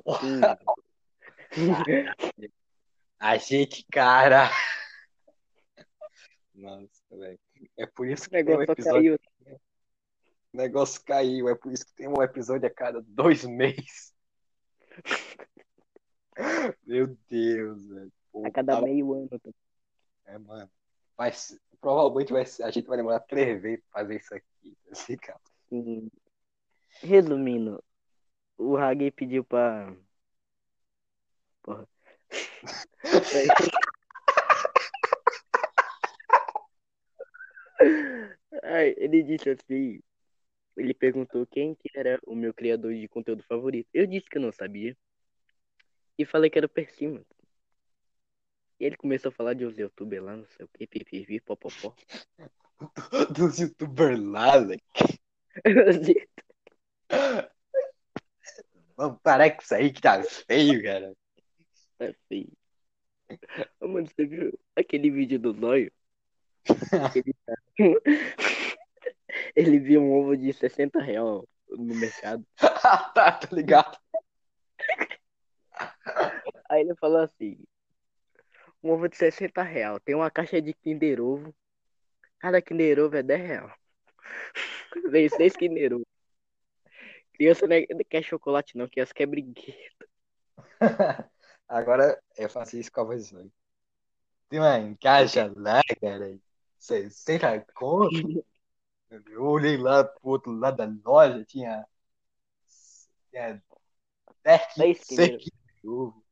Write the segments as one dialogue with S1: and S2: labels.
S1: Porra,
S2: Hum.
S1: a gente, cara. Nossa, velho. É por isso
S2: O
S1: que tem um
S2: negócio só
S1: episódio.
S2: caiu.
S1: O negócio caiu. É por isso que tem um episódio a cada dois meses. Meu Deus, velho. Pô,
S2: A cada
S1: tava-
S2: meio ano. tá?
S1: É, mano. Mas provavelmente vai ser- a gente vai demorar três vezes pra fazer isso aqui. Assim, cara.
S2: Sim. Resumindo, o Hagi pediu pra. Porra. Ai, ele disse assim. Ele perguntou quem que era o meu criador de conteúdo favorito. Eu disse que eu não sabia. E falei que era o Persima. E ele começou a falar de uns youtubers lá, não sei o que, pipipi, popopó.
S1: Dos youtubers lá, velho. Vamos parar com isso aí que tá feio, cara.
S2: Tá feio. Ô, mano, você viu aquele vídeo do Zóio? Ele, tá... ele viu um ovo de 60 real no mercado.
S1: tá, tá ligado?
S2: Aí ele falou assim: um ovo de 60 real, tem uma caixa de Kinder Ovo. Cada Kinder Ovo é 10 real. Vem 6 Kinder Ovo. Criança não é- não quer chocolate, não, criança quer brinquedo.
S1: Agora eu faço isso com a voz hoje. Tem uma caixa lá, cara. 60 conto. Eu olhei lá pro outro lado da loja, tinha. Tinha 10
S2: Seis
S1: quilos de ovo.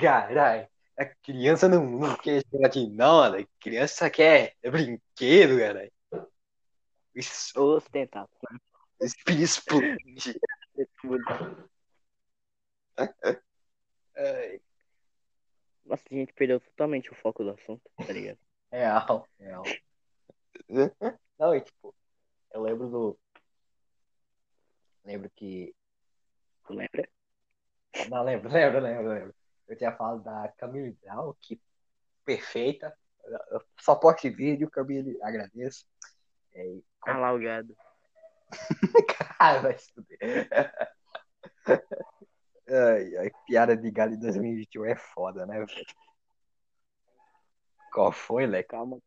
S1: Caralho, a criança não, não quer chocolate, não, né? A criança quer brinquedo, cara. Isso,
S2: Ostentação.
S1: explode. Ai,
S2: Nossa, a gente perdeu totalmente o foco do assunto, tá ligado?
S1: Real, real. Não, e tipo, eu lembro do. Lembro que.
S2: Tu lembra?
S1: Não, lembro, lembro, lembro, lembro. Eu tinha falado da Camille Brown, que perfeita. Eu só posto vídeo, Camille, agradeço. É,
S2: Ah lá o gado.
S1: Cara, vai se fuder. Ai, ai, piada de galho em 2021 é foda, né? Qual foi, Leque?
S2: Calma.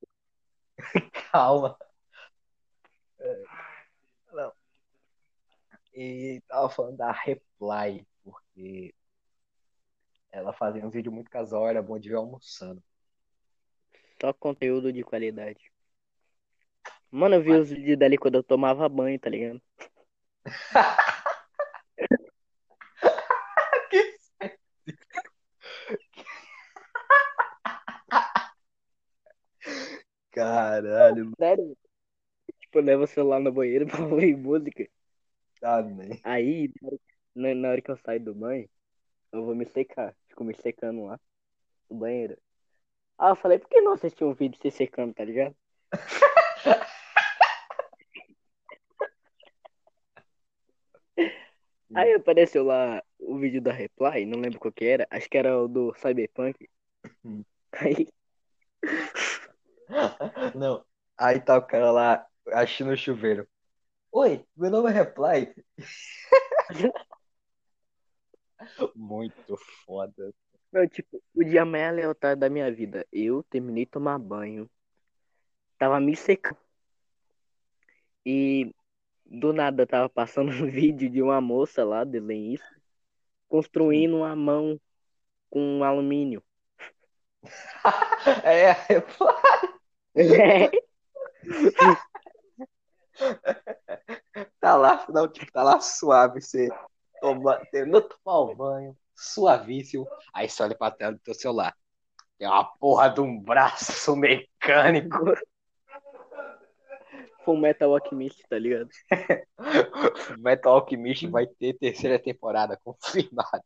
S1: Calma. É, Não. E tava falando da Reply, porque ela fazia um vídeo muito casual, era bom de ver almoçando.
S2: Só conteúdo de qualidade. Mano, eu vi os vídeos dali quando eu tomava banho, tá ligado?
S1: Caralho,
S2: Sério? Tipo, eu levo o celular no banheiro pra ouvir música.
S1: né?
S2: Aí, na hora- na, na hora que eu saio do banho, eu vou me secar. Fico me secando lá no banheiro. Ah, eu falei, por que não assistir um vídeo se secando, tá ligado? Aí apareceu lá o vídeo da Reply, não lembro qual que era, acho que era o do Cyberpunk.
S1: Hum.
S2: Aí,
S1: Não. Aí tá o cara lá, acho no chuveiro. Oi, meu nome é Reply. Muito foda.
S2: meu, tipo, o dia mais aleatório da minha vida. Eu terminei de tomar banho, tava me secando. E do nada tava passando um vídeo de uma moça lá, desenhista, construindo uma mão com alumínio.
S1: É, Reply. Tá lá, não, tipo, tá lá suave, você toma, de tomar o banho, suavíssimo, aí você olha pra tela do teu celular. Tem uma porra de um braço mecânico.
S2: Full Metal Alchemist, tá ligado?
S1: Metal Alchemist vai ter terceira temporada confirmada.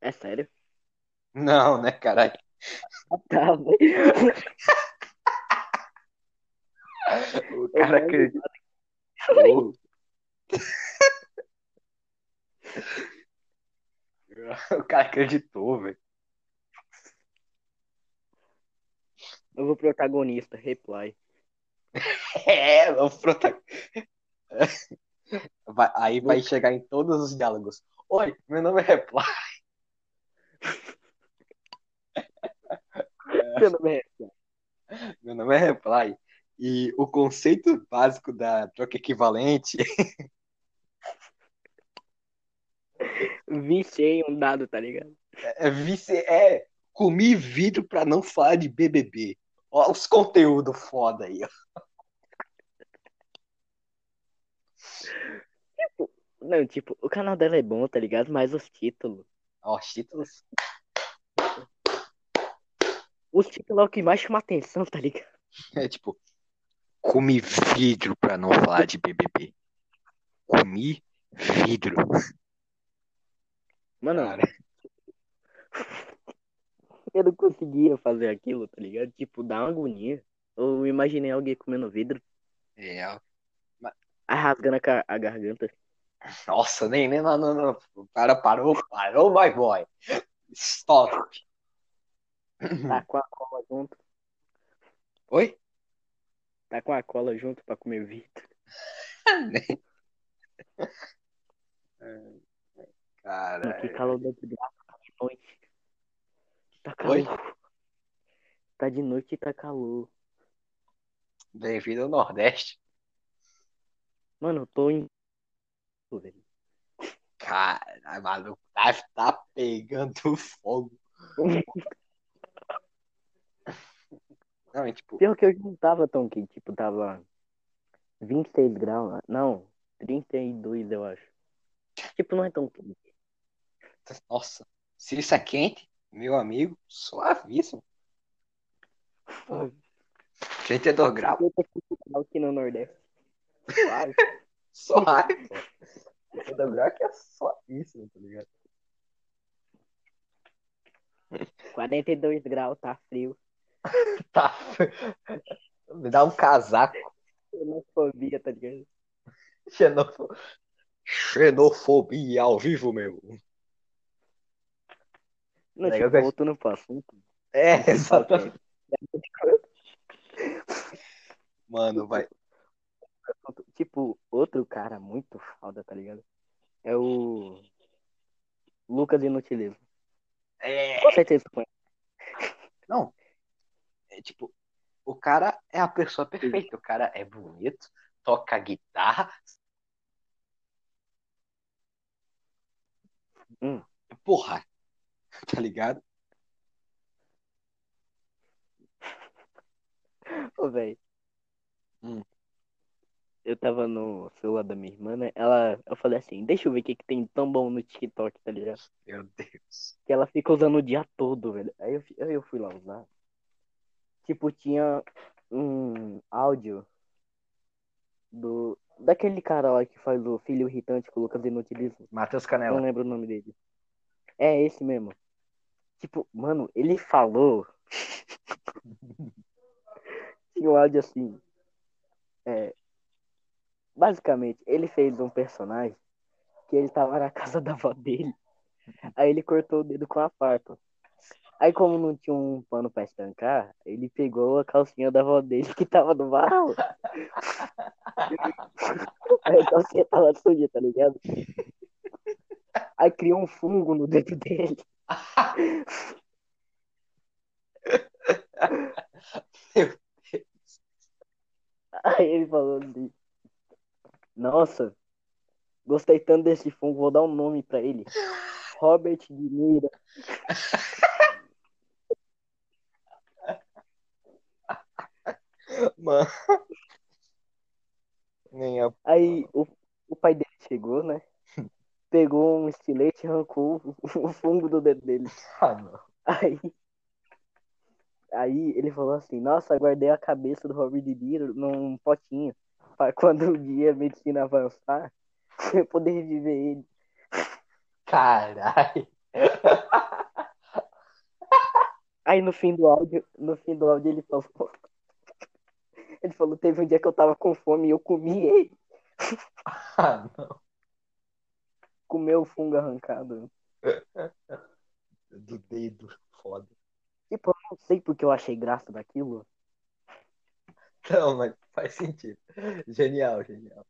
S2: É sério?
S1: Não, né, caralho?
S2: Tá, velho.
S1: O cara
S2: Eu
S1: acredita. O cara acreditou, velho.
S2: Eu vou protagonista, Reply.
S1: É, o protagonista. Vai- aí vai chegar em todos os diálogos. Oi, meu nome é Reply.
S2: Meu nome é
S1: Meu nome é Reply. E o conceito básico da troca equivalente
S2: Viciei um dado, tá ligado?
S1: é vice é comi vidro pra não falar de BBB. Olha os conteúdos foda aí. ó.
S2: Não, tipo, o canal dela é bom, tá ligado? Mas os títulos.
S1: Ó, os títulos.
S2: Os títulos é o que mais chama atenção, tá ligado?
S1: É tipo, comi vidro pra não falar de BBB. Comi vidro.
S2: Mano,
S1: Cara,
S2: eu não conseguia fazer aquilo, tá ligado? Tipo, dá uma agonia. Eu imaginei alguém comendo vidro,
S1: é,
S2: rasgando a, a garganta.
S1: nossa, nem, nem, não, não, não. O cara parou, parou, my boy. Stop.
S2: Tá com a cola junto.
S1: Oi?
S2: Tá com a cola junto pra comer vidro.
S1: Cara,
S2: que calor tá de noite. Tá calor.
S1: Oi?
S2: Tá de noite e tá calor.
S1: bem-vindo ao Nordeste.
S2: Mano, eu tô em.
S1: Cara, maluco, tá, tá pegando fogo. Não, é tipo,
S2: Pior que hoje não tava tão quente, tipo, tava 26 graus, não, 32 eu acho. Tipo, não é tão quente.
S1: nossa, se isso é quente, meu amigo, suavíssimo. 32 graus,
S2: 55 graus aqui no Nordeste. Suave.
S1: suave, pô. 32 graus que é suavíssimo, tá ligado?
S2: 42 graus, tá frio.
S1: Tá. Me dá um casaco.
S2: Xenofobia, tá ligado?
S1: Xenofo... Xenofobia ao vivo, meu.
S2: Não,
S1: Legal
S2: tipo, voltando pro assunto.
S1: É, exatamente. Mano, vai.
S2: Tipo, outro cara muito foda, tá ligado? É o Lucas Inutilismo.
S1: É,
S2: Com certeza tu conhece.
S1: não. É tipo, o cara é a pessoa perfeita. O cara é bonito, toca guitarra.
S2: Hum.
S1: Porra. Tá ligado?
S2: Ô, velho.
S1: Hum.
S2: Eu tava no celular da minha irmã, né? Ela, eu falei assim, deixa eu ver o que, que tem tão bom no TikTok, tá ligado?
S1: Meu Deus.
S2: Que ela fica usando o dia todo, velho. Aí eu, aí eu fui lá usar. Tipo, tinha um áudio do. Daquele cara lá que faz o filho irritante com o Lucas Inutilismo.
S1: Matheus
S2: Não
S1: Canela.
S2: lembro o nome dele. É esse mesmo. Tipo, mano, ele falou. Tinha um áudio assim. É. Basicamente, ele fez um personagem que ele tava na casa da avó dele. Aí ele cortou o dedo com a faca. Aí, como não tinha um pano pra estancar, ele pegou a calcinha da avó dele que tava no barro. Aí a calcinha tava suja, tá ligado? Aí criou um fungo no dedo dele.
S1: Meu
S2: Aí ele falou assim: Nossa, gostei tanto desse fungo, vou dar um nome pra ele. Robert de Mira.
S1: Mano. Nem a...
S2: Aí o, o pai dele chegou, né? Pegou um estilete e arrancou o, o fungo do dedo dele.
S1: Ah, não.
S2: Aí, aí ele falou assim: Nossa, guardei a cabeça do Robert De Niro num potinho. Pra quando um dia a medicina avançar, eu poder reviver ele.
S1: Caralho.
S2: Aí no fim do áudio, no fim do áudio ele falou. Ele falou, teve um dia que eu tava com fome e eu comi ele.
S1: Ah, não.
S2: Comeu o fungo arrancado.
S1: Do dedo. Foda.
S2: Tipo, eu não sei porque eu achei graça daquilo.
S1: Não, mas faz sentido. Genial, genial.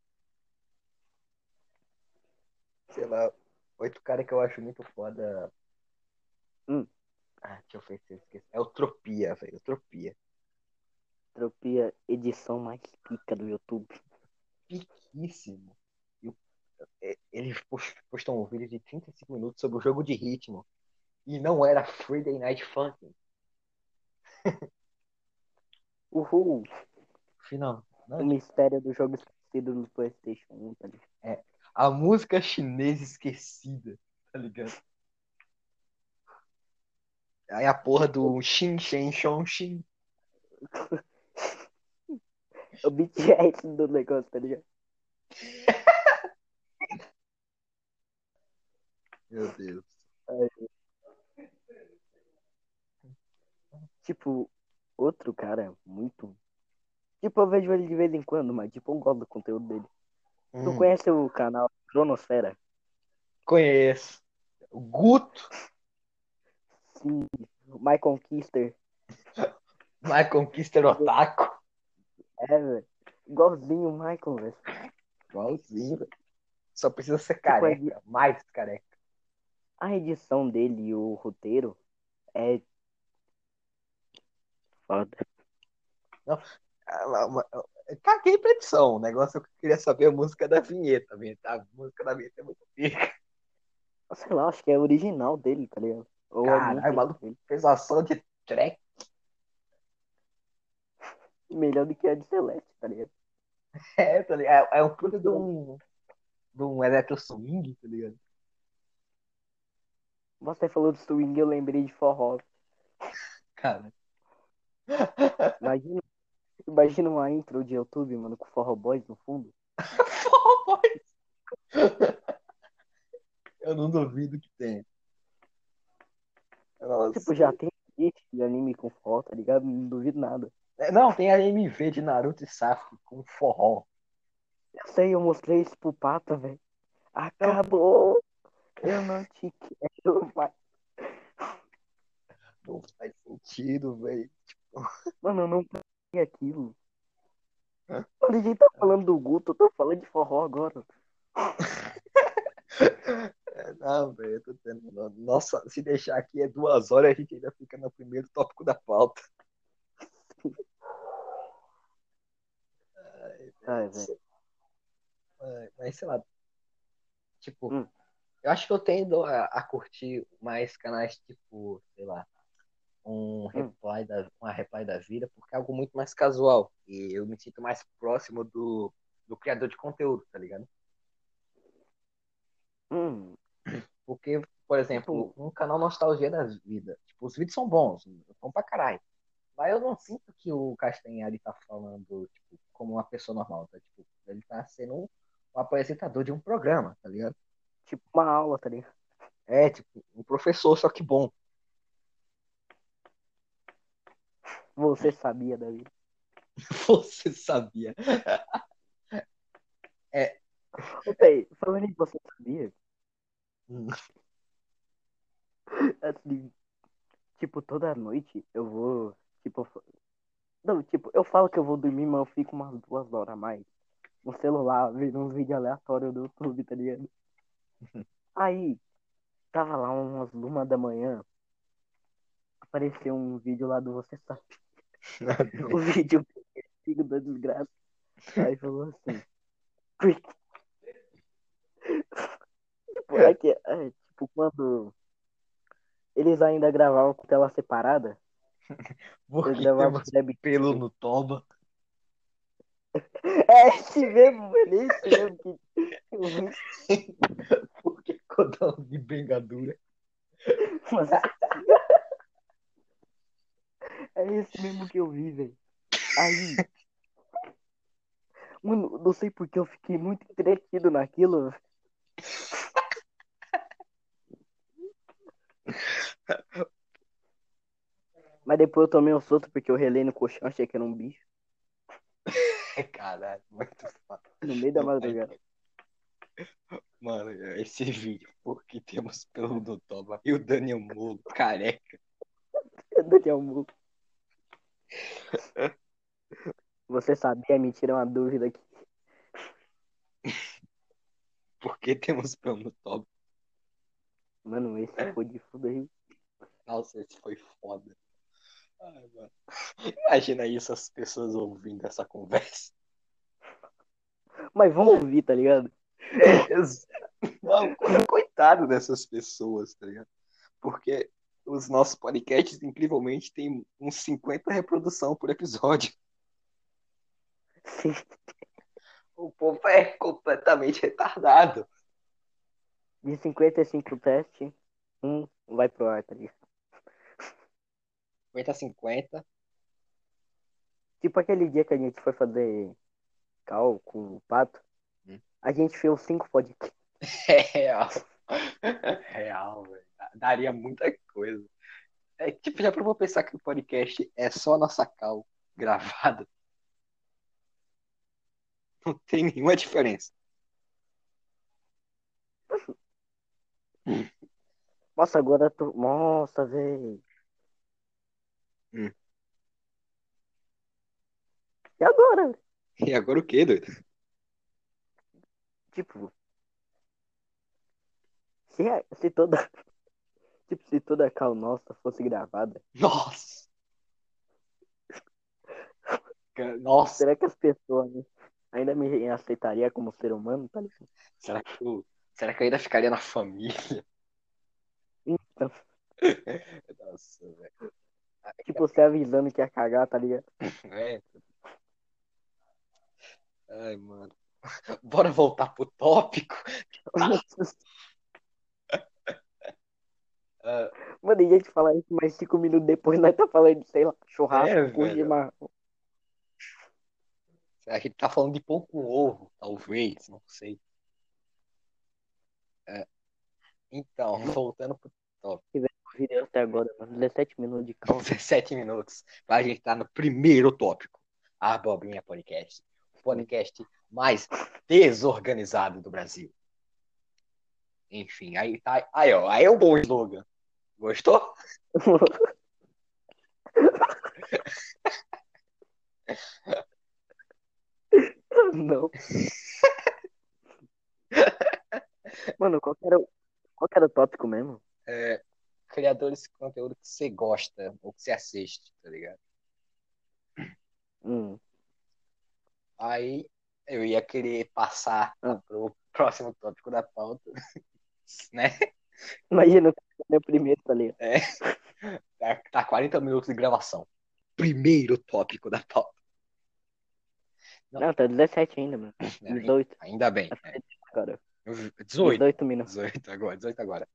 S1: Sei lá. Outro cara que eu acho muito foda.
S2: Hum.
S1: Ah, deixa eu ver se eu esqueci. É o Tropia, velho. Tropia.
S2: Tropia, edição mais pica do YouTube.
S1: Piquíssimo. É- Ele pos- postou um vídeo de 35 minutos sobre o jogo de ritmo. E não era Friday Night Funkin'.
S2: Uhul!
S1: Final.
S2: O
S1: Não,
S2: mistério do jogo esquecido no PlayStation 1, tá ligado?
S1: a música chinesa esquecida, tá ligado? Aí a porra do Xin Shen Shong Xin.
S2: O BTS do negócio, tá ligado?
S1: Meu Deus.
S2: Tipo, outro cara muito. Tipo, eu vejo ele de vez em quando, mas tipo, eu gosto do conteúdo dele. Tu
S1: Hum,
S2: conhece o canal Cronosfera?
S1: conheço. Guto.
S2: Sim, My Conquister.
S1: Michael Kister Otaku.
S2: É, velho. Igualzinho o Michael, velho.
S1: Igualzinho, velho. Só precisa ser
S2: Tipo,
S1: careca. Mais careca.
S2: A edição dele e o roteiro é. Foda.
S1: Eu Caguei pra edição. O negócio é que eu queria saber a música da vinheta. A música da vinheta é muito pica.
S2: Sei lá, acho que é original dele, tá ligado? Ou
S1: Caralho,
S2: alguém
S1: maluco.
S2: Fez
S1: ação de track.
S2: Melhor do que a de Celeste, tá ligado?
S1: É, tá ligado? É, é um puta de um. De um electro swing, tá ligado?
S2: Você falou do swing, eu lembrei de forró.
S1: Cara.
S2: Imagina, imagina uma intro de YouTube, mano, com Forró Boys no fundo.
S1: Forró Boys. Eu não duvido que tenha. Nossa.
S2: Tipo, já tem de anime com forró, tá ligado? Não duvido nada.
S1: É, Não, tem a MV de Naruto e Sasuke com forró.
S2: Eu sei, eu mostrei isso pro Pata, velho. Acabou! Eu não te quero mais.
S1: Não faz sentido, velho.
S2: Mano, eu não pensei aquilo.
S1: Hã?
S2: A gente tá falando do Guto, eu tô falando de forró agora.
S1: É, Não, velho, eu tô tendo. Nossa, se deixar aqui é duas horas, a gente ainda fica no primeiro tópico da pauta. Ai, velho. Mas sei lá. Tipo,
S2: Hum.
S1: eu acho que eu tendo a, a curtir mais canais tipo, sei lá, um reply da, uma reply da vida, porque é algo muito mais casual. E eu me sinto mais próximo do, do criador de conteúdo, tá ligado?
S2: Hum,
S1: Porque, por exemplo, um canal Nostalgia da Vida. Tipo, os vídeos são bons, bom pra caralho. Mas eu não sinto que o Castanhari tá falando, tipo, como uma pessoa normal, tá? Tipo, ele tá sendo um, um apresentador de um programa, tá ligado?
S2: tipo uma aula, tá ligado?
S1: É, tipo, um professor, só que bom.
S2: Você sabia, Davi.
S1: Você sabia.
S2: Ô, Pei, falando em você sabia,
S1: Hum.
S2: assim, tipo, toda noite eu vou, tipo, não, tipo, eu falo que eu vou dormir, mas eu fico umas duas horas a mais no celular, vendo uns vídeos aleatórios do YouTube, tá ligado? Aí, tava lá umas uma da manhã, apareceu um vídeo lá do Você Sabe, o vídeo filho da desgraça. Aí falou assim, porque... tipo, é que, é, tipo, quando eles ainda gravavam com tela separada,
S1: Porque
S2: gravavam
S1: pelo no toba.
S2: É esse mesmo, é esse mesmo.
S1: Porque codão de bengadura.
S2: Mas- É esse mesmo que eu vi, velho. Aí. Mano, não sei porque eu fiquei muito entretido naquilo. Mas depois eu tomei um solto porque eu relei no colchão, achei que era um bicho.
S1: Caralho, muito foda.
S2: No meio da madrugada.
S1: Mano, esse vídeo, porque temos pelo no toba. E o Daniel Mulo, careca.
S2: Daniel Mu. Você sabia? Me tira uma dúvida aqui.
S1: Porque temos pelo no toba.
S2: Mano, esse foi de fuder.
S1: Nossa, esse foi foda. Ai. Imagina isso, as pessoas ouvindo essa conversa.
S2: Mas vamos ouvir, tá ligado?
S1: Mano, coitado dessas pessoas, tá ligado? Porque os nossos podcasts, incrivelmente, tem uns 50 reprodução por episódio.
S2: Sim.
S1: O povo é completamente retardado.
S2: De 55 testes, um vai pro ar, tá ligado?
S1: 50 a 50.
S2: Tipo aquele dia que a gente foi fazer cal com o pato.
S1: Hum.
S2: A gente fez cinco podcasts.
S1: É real. Real, velho. Daria muita coisa. É, tipo, já provou pensar que o podcast é só a nossa cal gravada? Não tem nenhuma diferença.
S2: Nossa, agora tu. Nossa, velho.
S1: Hum.
S2: E agora?
S1: E agora o quê, doido?
S2: Tipo. Se, a- se toda. Tipo, se toda a cal nossa fosse gravada,
S1: Nossa! Nossa,
S2: será que as pessoas né, ainda me aceitariam como ser humano, tá ligado?
S1: será que eu, será que eu ainda ficaria na família?
S2: Então,
S1: Nossa, velho.
S2: tipo, você avisando que ia cagar, tá ligado?
S1: É. Ai, mano. Bora voltar pro tópico. Ah,
S2: Mano, e a gente falar isso mais cinco minutos depois, nós tá falando de, sei lá, churrasco,
S1: É,
S2: chimarrão.
S1: a gente tá falando de pão com ovo, talvez, não sei. É. Então, voltando pro
S2: Vídeo até agora, mano, 17 minutos de cal.
S1: 17 minutos. A gente tá no primeiro tópico. A Abobrinha Podcast. O podcast mais desorganizado do Brasil. Enfim, aí tá. Aí, ó, aí é um bom slogan. Gostou?
S2: Não. Mano, qual que era, o- qual era o tópico mesmo?
S1: É, criadores de conteúdo que você gosta ou que você assiste, tá ligado?
S2: Hum.
S1: Aí eu ia querer passar
S2: Ah.
S1: pro próximo tópico da pauta, né?
S2: Imagina o meu primeiro, tá ligado?
S1: Tá, tá 40 minutos de gravação. Primeiro tópico da pauta. Não.
S2: Não, tá 17 ainda, mano.
S1: né?
S2: 18,
S1: Ainda bem. É.
S2: cara.
S1: 18.
S2: 18 minutos.
S1: 18 agora, 18 agora.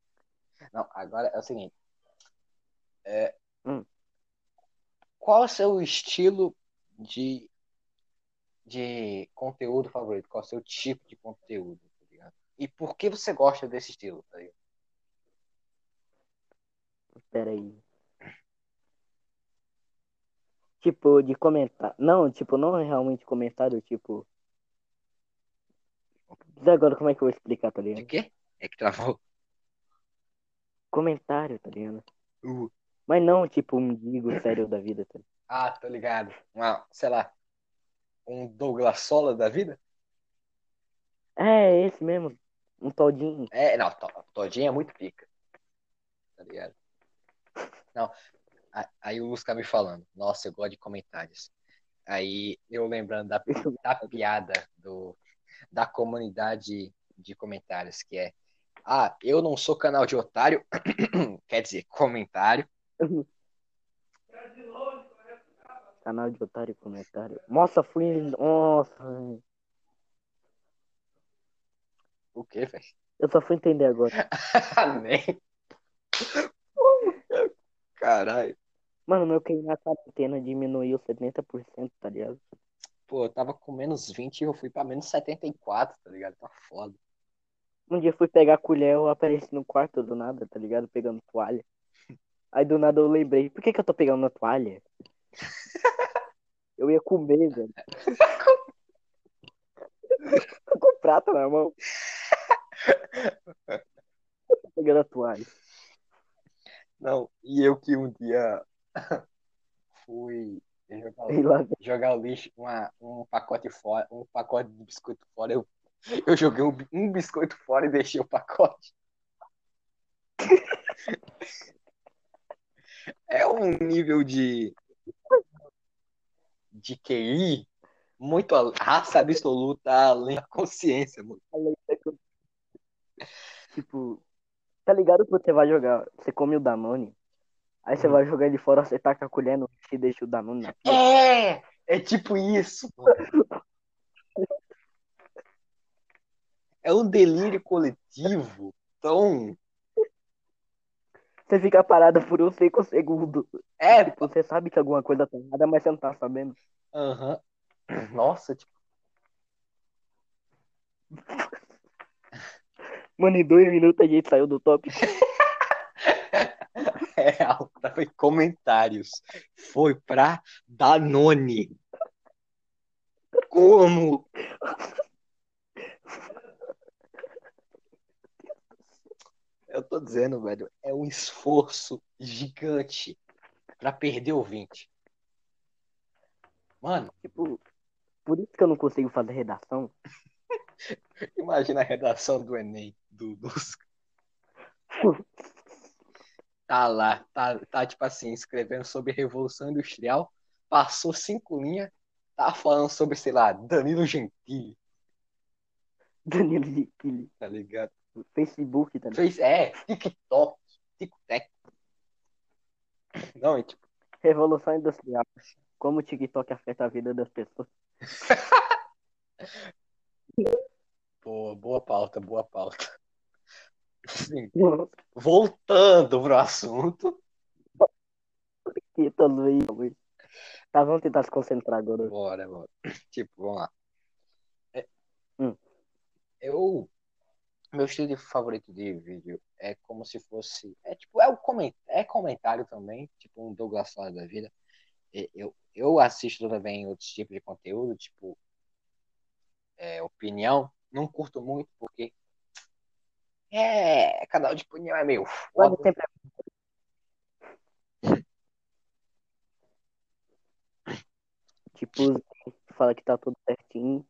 S1: Não, agora é o seguinte. É,
S2: Hum.
S1: Qual é o seu estilo de, de conteúdo favorito? Qual é o seu tipo de conteúdo? tá? E por que você gosta desse estilo? Tá ligado?
S2: Pera aí. Tipo, de comentar. Não, tipo, não é realmente comentário, tipo. Agora como é que eu vou explicar, tá
S1: De
S2: ligado?
S1: quê? É que travou.
S2: Comentário, tá ligado?
S1: Uh,
S2: Mas não, tipo, um digo sério da vida, tá ligado?
S1: ah, tô ligado. Uma, sei lá, um Douglas Sola da vida?
S2: É, esse mesmo. Um todinho.
S1: É, não, to- Todinho é muito pica. Tá ligado? Não, aí o Lusca me falando, nossa, eu gosto de comentários. Aí eu lembrando da, da piada do, da comunidade de comentários, que é, ah, eu não sou canal de otário, quer dizer, comentário.
S2: Canal de otário comentário. Nossa, fui. Nossa.
S1: O quê, velho?
S2: eu só fui entender agora.
S1: Nem. Caralho.
S2: Mano, meu QI na quarentena diminuiu 70%, tá ligado?
S1: Pô, eu tava com menos 20 e eu fui pra menos 74, tá ligado? Tá foda.
S2: Um dia eu fui pegar a colher, eu apareci no quarto do nada, tá ligado? Pegando toalha. Aí do nada eu lembrei, por que que eu tô pegando a toalha? Eu ia comer, velho. Tô com o prato na mão. Tô pegando a toalha.
S1: Não, e eu que um dia fui jogar, jogar o lixo, uma, um pacote fora, um pacote de biscoito fora, eu, eu joguei um, um biscoito fora e deixei o pacote. É um nível de. de QI muito. a- raça absoluta além da consciência, mano.
S2: Tipo, tá ligado que você vai jogar, você come o Danone, aí você
S1: Hum.
S2: vai jogar ele fora, você taca a colher no e deixa o Danone na pia.
S1: É! É tipo isso. É um delírio coletivo tão.
S2: Você fica parado por um cinco segundos.
S1: É,
S2: Tipo, você sabe que alguma coisa tá errada, mas você não tá sabendo.
S1: aham. Nossa, tipo,
S2: Mano, em dois minutos a gente saiu do tópico.
S1: é. Foi comentários. Foi pra Danone. Como? Eu tô dizendo, velho, é um esforço gigante pra perder ouvinte. Mano,
S2: Tipo, por isso que eu não consigo fazer redação.
S1: imagina a redação do Enem, do, dos... Tá lá, tá, tá tipo assim, escrevendo sobre Revolução Industrial, passou cinco linhas, tá falando sobre, sei lá, Danilo Gentili,
S2: Danilo Gentili.
S1: tá ligado?
S2: Facebook também.
S1: Fez, é, TikTok, TikTok. Não, e tipo,
S2: Revolução Industrial. Como o TikTok afeta a vida das pessoas.
S1: boa, boa pauta, boa pauta. Voltando pro assunto,
S2: Luiz. Tá, vamos tentar se concentrar agora.
S1: bora, bora. Tipo, vamos lá. É,
S2: Hum.
S1: Eu, meu estilo favorito de vídeo é como se fosse, é tipo, é o coment, é comentário também, tipo um Douglas Sala da vida. Eu, eu assisto também outros tipos de conteúdo, tipo, é, opinião. Não curto muito porque é, canal de opinião é meio
S2: Quase
S1: foda.
S2: sempre Tipo, fala que tá tudo certinho.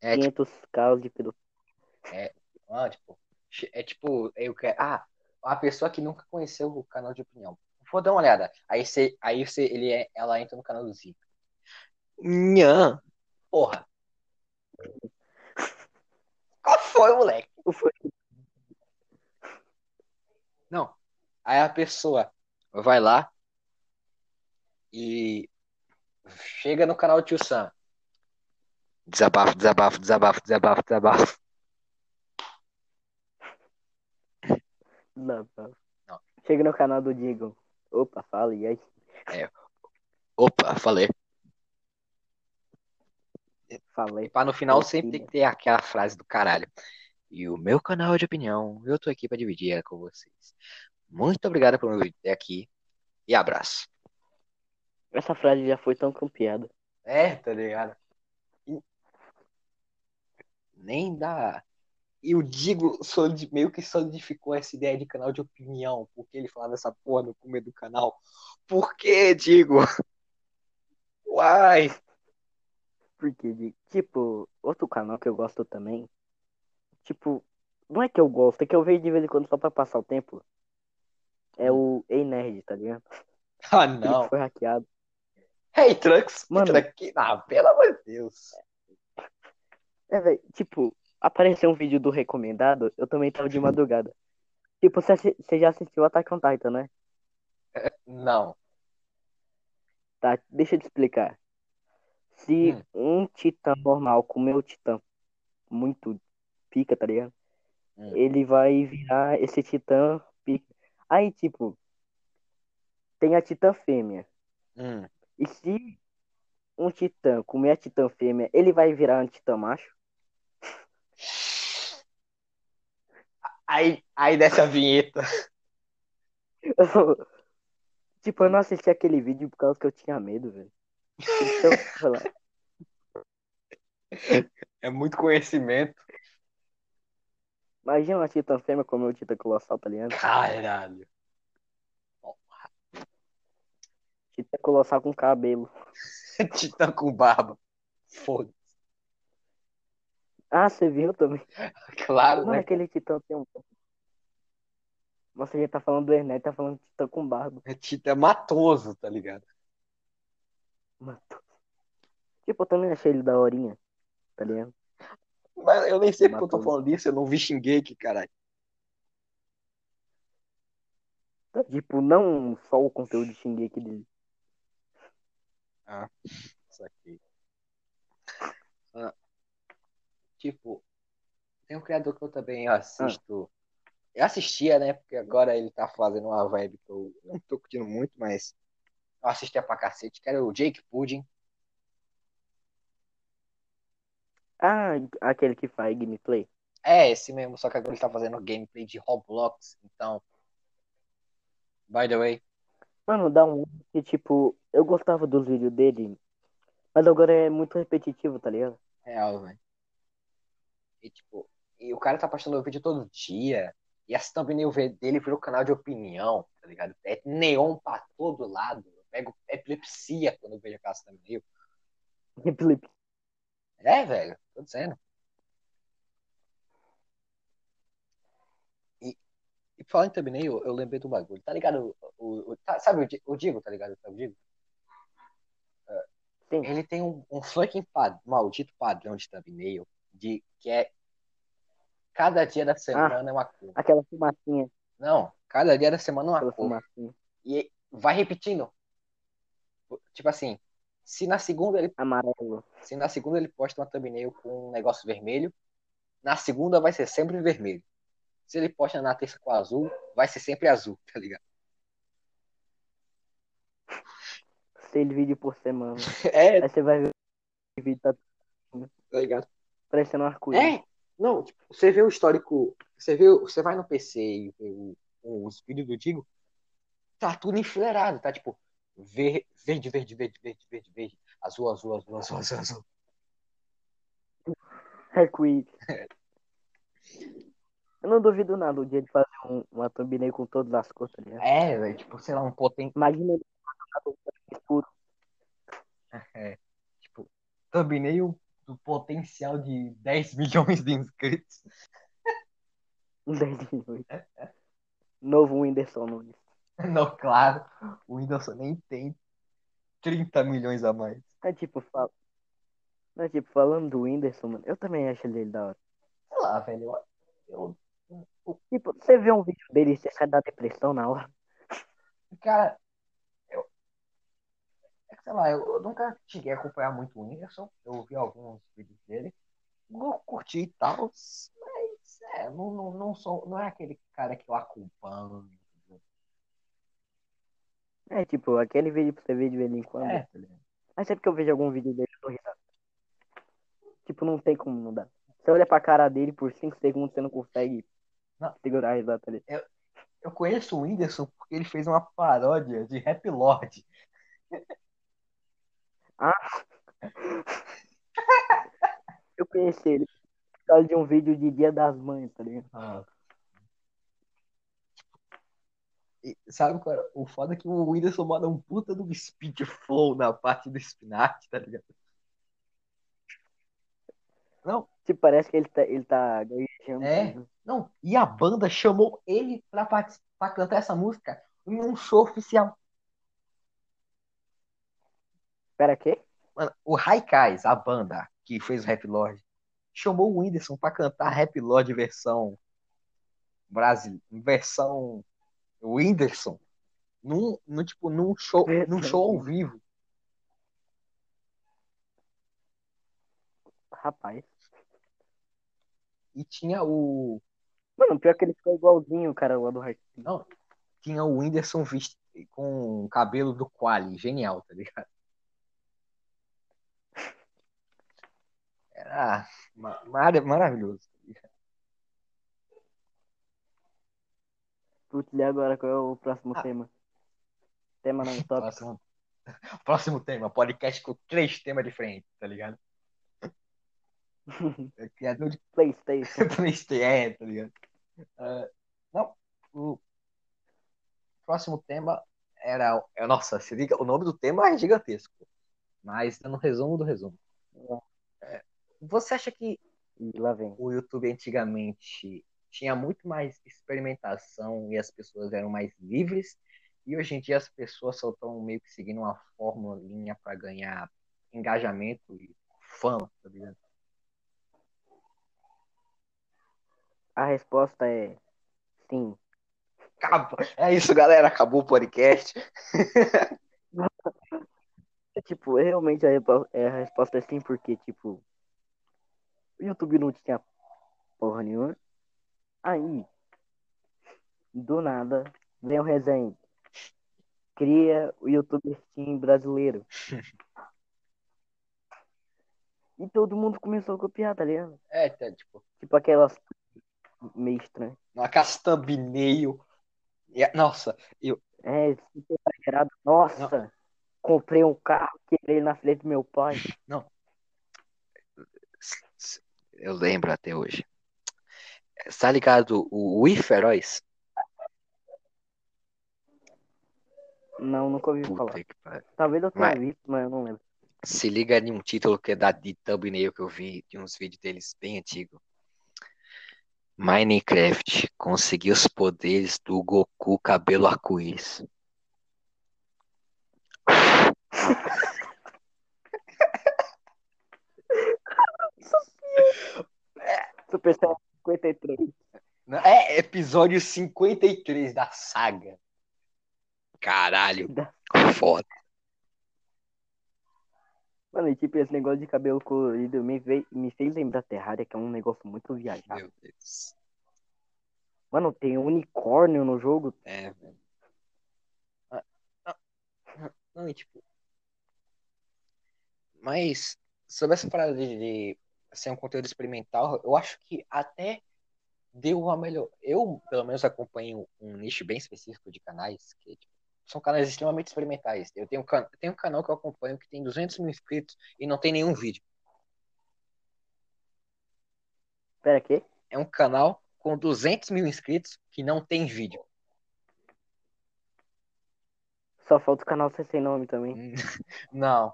S1: É, tipo,
S2: 500 caos de pedofilia.
S1: ah, tipo, é tipo, eu quero, ah, a pessoa que nunca conheceu o canal de opinião. Vou dar uma olhada. Aí você, aí você, ele é, ela entra no canal do Zica. Nhã. Porra. Qual foi, moleque?
S2: Foi.
S1: Não. Aí a pessoa vai lá e chega no canal Tio Sam. Desabafo, desabafo, desabafo, desabafo, desabafo.
S2: Não, não.
S1: Não.
S2: Chega no canal do Digo. Opa, fala, e aí?
S1: Opa, falei.
S2: Falei.
S1: Pá, no final sempre tem que ter aquela frase do caralho. E o meu canal é de opinião, eu tô aqui pra dividir ela com vocês. Muito obrigado por me até aqui e abraço.
S2: Essa frase já foi tão campeada.
S1: É, tá ligado? E nem dá. E o Digo meio que solidificou essa ideia de canal de opinião, porque ele falava essa porra no começo do canal. Por que, Digo? Uai!
S2: Porque, de- tipo, outro canal que eu gosto também. Tipo, não é que eu gosto, é que eu vejo de vez em quando só pra passar o tempo. É o Ei Nerd, tá ligado?
S1: Ah,
S2: Ele
S1: não.
S2: foi hackeado.
S1: Hey, Trunks,
S2: Mano.
S1: aqui. Ah, pelo amor de Deus.
S2: É, velho, tipo, apareceu um vídeo do recomendado, eu também tava de madrugada. Tipo, você já assistiu Attack on Titan, né?
S1: Não.
S2: Tá, deixa eu te explicar. Se um titã normal comer o titã muito pica, tá ligado?
S1: Hum.
S2: Ele vai virar esse titã pica. Aí, tipo, tem a titã fêmea.
S1: Hum.
S2: E se um titã comer a titã fêmea, ele vai virar um titã macho?
S1: Aí, aí dessa vinheta.
S2: Tipo, eu não assisti aquele vídeo por causa que eu tinha medo, velho. Então.
S1: É muito conhecimento.
S2: Imagina uma titã fêmea comer o titã colossal, tá ligado?
S1: Caralho.
S2: Titã colossal com cabelo.
S1: Titã com barba. Foda.
S2: Ah, você viu também?
S1: Claro,
S2: Mano,
S1: né?
S2: aquele titã tem um. Nossa, a gente tá falando do Ernesto, tá falando tá com barba.
S1: É Tito é matoso, tá ligado?
S2: Matou. Tipo, eu também achei ele da horinha, tá ligado?
S1: Mas eu nem sei porque eu tô falando disso, eu não vi Shingeki, caralho.
S2: Tipo, não só o conteúdo de Shingeki dele.
S1: Isso aqui. Ah, tipo, tem um criador que eu também assisto. Eu assistia, né? Porque agora ele tá fazendo uma vibe que eu não tô curtindo muito, mas eu assistia pra cacete, que era o Jake Pudding.
S2: Ah, aquele que faz gameplay.
S1: É, esse mesmo, só que agora ele tá fazendo gameplay de Roblox, então. By the way,
S2: Mano, dá um que, tipo, eu gostava dos vídeos dele, mas agora é muito repetitivo, tá ligado?
S1: real, velho. E tipo, e o cara tá postando vídeo todo dia. E essa thumbnail dele virou canal de opinião, tá ligado? É neon pra todo lado. Pego epilepsia quando eu vejo aquela thumbnail.
S2: Felipe,
S1: É, velho, tô dizendo. E, e falando em thumbnail, eu lembrei do bagulho. Tá ligado? O, o- tá- sabe o, o Digo, tá ligado? O Digo?
S2: sim.
S1: Ele tem um, um fucking pad- maldito padrão de thumbnail de, que é cada dia da semana é uma cor.
S2: Aquela fumacinha,
S1: Não, cada dia da semana é uma
S2: aquela
S1: cor.
S2: fumacinha.
S1: E vai repetindo. Tipo assim, se na segunda ele,
S2: Amarelo.
S1: se na segunda ele posta uma thumbnail com um negócio vermelho, na segunda vai ser sempre vermelho. Se ele posta na terça com azul, vai ser sempre azul, tá ligado?
S2: Seis vídeos por semana.
S1: É,
S2: Aí você vai ver o vídeo tá
S1: tá ligado?
S2: parecendo um arco-íris.
S1: É, não, tipo, você vê o histórico, você vê, você vai no PC e vê o, os vídeos do Digo, tá tudo enfileirado, tá tipo ver- verde, verde, verde, verde, verde, verde, azul, azul, azul, azul, azul, azul.
S2: Arco-íris. Eu não duvido nada o dia de fazer um, uma thumbnail com todas as cores, tá ligado?
S1: É, velho, tipo, sei lá, um poten...
S2: Imagina ele escuro.
S1: é, tipo, thumbnail do potencial de 10 milhões de inscritos.
S2: Um 10 milhões. Novo Whindersson Nunes.
S1: Não, claro, o Whindersson nem tem 30 milhões a mais.
S2: É tipo. Não, é tipo, falando do Whindersson, mano, eu também acho ele da hora.
S1: Sei lá, velho, eu, eu
S2: Tipo, você vê um vídeo dele e você sai da depressão na hora.
S1: Cara, eu. é que, Sei lá, eu, eu nunca cheguei a acompanhar muito o Whindersson. Eu vi alguns vídeos dele. Eu curti e tal. Mas, é, não, não, não, sou, não é aquele cara que eu acompanho.
S2: É tipo, aquele vídeo pra você ver de vez em quando.
S1: É, tá?
S2: Mas sempre que eu vejo algum vídeo dele, eu dou risada. Tipo, não tem como não dar. Você olha pra cara dele por 5 segundos, você não consegue
S1: Não.
S2: segurar a risada ali.
S1: Eu conheço o Whindersson porque ele fez uma paródia de Rap Lord.
S2: Eu conheci ele por causa de um vídeo de Dia das Mães, tá ligado?
S1: E sabe qual é? O foda é que o Whindersson manda um puta do speed flow na parte do spinach, tá ligado? Não,
S2: Tipo, parece que ele tá, ele tá gaguejando.
S1: É. não. E a banda chamou ele pra, pra cantar essa música em um show oficial.
S2: Pera, quê?
S1: Mano, o Haikais, a banda que fez o Rap Lord, chamou o Whindersson pra cantar Rap Lord versão Brasil, versão Whindersson, num, num, tipo, num show, num show ao vivo.
S2: Rapaz.
S1: E tinha o
S2: Mano, pior que ele ficou igualzinho o cara lá do Hard.
S1: não, tinha o Whindersson visto com o cabelo do Quali, genial, tá ligado? Era ma- mar- maravilhoso.
S2: E agora qual é o próximo
S1: Ah.
S2: tema? Tema não, top.
S1: Próximo, próximo tema, podcast com três temas diferentes, tá ligado? É Criador de
S2: Playstation.
S1: PlayStation, é, tá ligado? Ah, não, o próximo tema era. é, Nossa, se liga, o nome do tema é gigantesco. Mas tá no resumo do resumo. É, você acha que o YouTube antigamente tinha muito mais experimentação e as pessoas eram mais livres. E hoje em dia as pessoas só estão meio que seguindo uma fórmula para ganhar engajamento e fama, tá ligado?
S2: A resposta é sim.
S1: Acabou. É isso, galera. Acabou o podcast.
S2: tipo, realmente a, é, a resposta é sim, porque, tipo, o YouTube não tinha porra nenhuma. Aí, do nada, vem o resenha. Cria o YouTube Steam brasileiro. e todo mundo começou a copiar, tá ligado?
S1: É, tá, tipo.
S2: Tipo aquelas meio estranhas.
S1: Aquelas thumbnail. Nossa, eu.
S2: É, super exagerado. Nossa, não. comprei um carro, quebrei na frente do meu pai.
S1: Não. Eu lembro até hoje. Tá ligado o Wii Feroz?
S2: Não, nunca ouvi Puta falar. Talvez eu tenha mas, visto, mas eu não lembro.
S1: Se liga em um título que é da de thumbnail que eu vi de uns vídeos deles bem antigos. Minecraft conseguiu os poderes do Goku cabelo arco-íris.
S2: Super Saiyan 53.
S1: É episódio 53 da saga. Caralho. Foda.
S2: Mano, e tipo, esse negócio de cabelo colorido me, veio, me fez lembrar Terraria, que é um negócio muito viajado. Meu Deus. Mano, tem um unicórnio no jogo.
S1: É, velho. Ah, ah, não, e tipo. Mas, sobre essa parada de, de ser um conteúdo experimental, eu acho que até deu uma melhor. Eu, pelo menos, acompanho um nicho bem específico de canais, que tipo, são canais extremamente experimentais. Eu tenho, can... eu tenho um canal que eu acompanho que tem 200 mil inscritos e não tem nenhum vídeo.
S2: Pera, quê?
S1: É um canal com 200 mil inscritos que não tem vídeo.
S2: Só falta o canal ser sem nome também.
S1: não.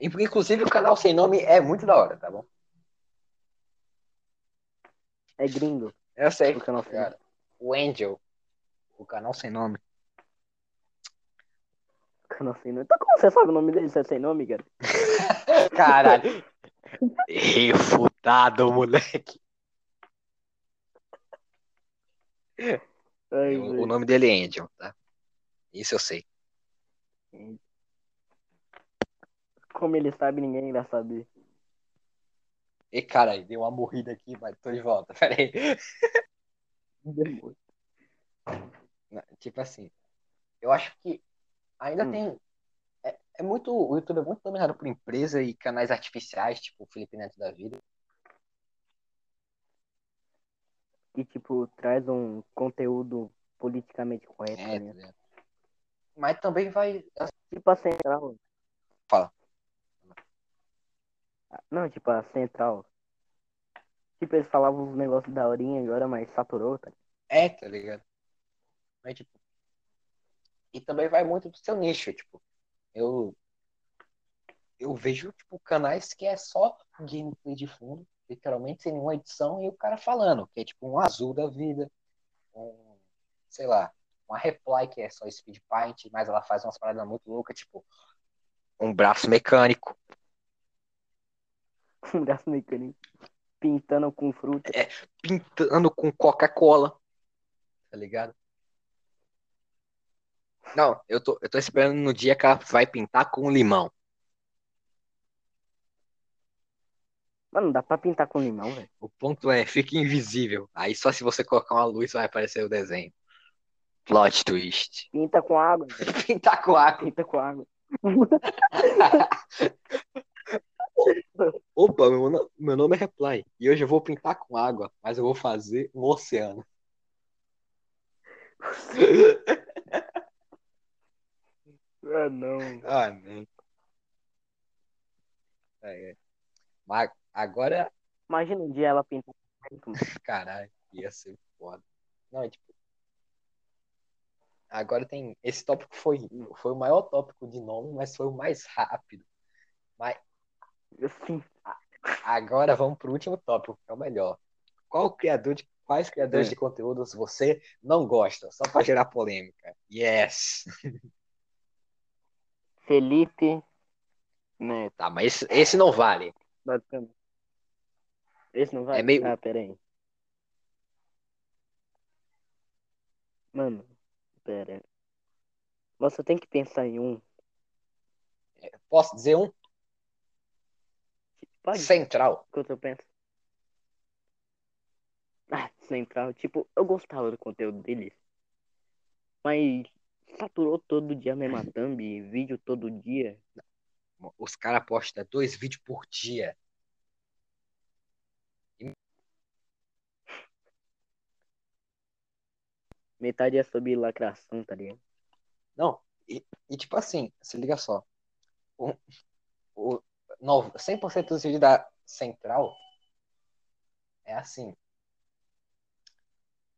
S1: Inclusive o canal sem nome é muito da hora, tá bom?
S2: É gringo.
S1: Eu sei. O canal sem nome. O Angel. O canal sem nome.
S2: O canal sem nome. Então como você sabe o nome dele se é sem nome, cara?
S1: Caralho. Refutado, moleque. Ai, o, o, nome dele é Angel, tá? Isso eu sei.
S2: Como ele sabe, ninguém irá saber.
S1: E cara, deu uma morrida aqui, mas tô de volta. Pera aí. Tipo assim, eu acho que ainda hum. tem. É, é, muito. O YouTube é muito dominado por empresa e canais artificiais, tipo o Felipe Neto da vida.
S2: Que, tipo, traz um conteúdo politicamente correto. É, né?
S1: é. Mas também vai.
S2: Tipo a central.
S1: Fala.
S2: Não, tipo a central. Tipo, eles falavam uns negócios da horinha agora, mas saturou, tá?
S1: É, tá ligado? Mas, tipo, e também vai muito do seu nicho, tipo, eu eu vejo tipo canais que é só gameplay de fundo, literalmente sem nenhuma edição e o cara falando, que é tipo um azul da vida, um, sei lá, uma reply que é só speed paint, mas ela faz umas paradas muito loucas, tipo um braço mecânico.
S2: Um braço mecânico. Pintando com fruta.
S1: É, pintando com Coca-Cola. Tá ligado? Não, eu tô, eu tô esperando no dia que ela vai pintar com limão.
S2: Mano, dá pra pintar com limão, velho.
S1: O ponto é, fica invisível. Aí só se você colocar uma luz vai aparecer o desenho. Plot twist.
S2: Pinta com água.
S1: Pintar com água.
S2: Pinta com água.
S1: Opa, meu, meu nome é Reply. E hoje eu vou pintar com água, mas eu vou fazer um oceano.
S2: Ah, não.
S1: Ah, não. É, é. Mas agora.
S2: Imagina um dia ela pintar.
S1: Caralho, ia ser foda. Não, é tipo. Agora tem. Esse tópico foi, foi o maior tópico de nome, mas foi o mais rápido. Mas.
S2: Sim.
S1: Agora vamos pro último tópico, que é o melhor. qual criador de quais criadores
S2: É.
S1: de conteúdos você não gosta? Só pra gerar polêmica. Yes.
S2: Felipe Neto,
S1: Tá, mas esse, esse não vale.
S2: Esse não vai?
S1: É meio-
S2: Ah, pera aí. Mano, pera. Você tem que pensar em um.
S1: Posso dizer um?
S2: Pode?
S1: Central.
S2: Enquanto eu penso. Ah, Central. Tipo, eu gostava do conteúdo deles. Mas saturou todo dia a mesma thumb, vídeo todo dia.
S1: Os caras postam dois vídeos por dia.
S2: Metade é sobre lacração, tá ligado?
S1: Não, e, e tipo assim, se liga só. O, o, 100% dos vídeos da Central é assim.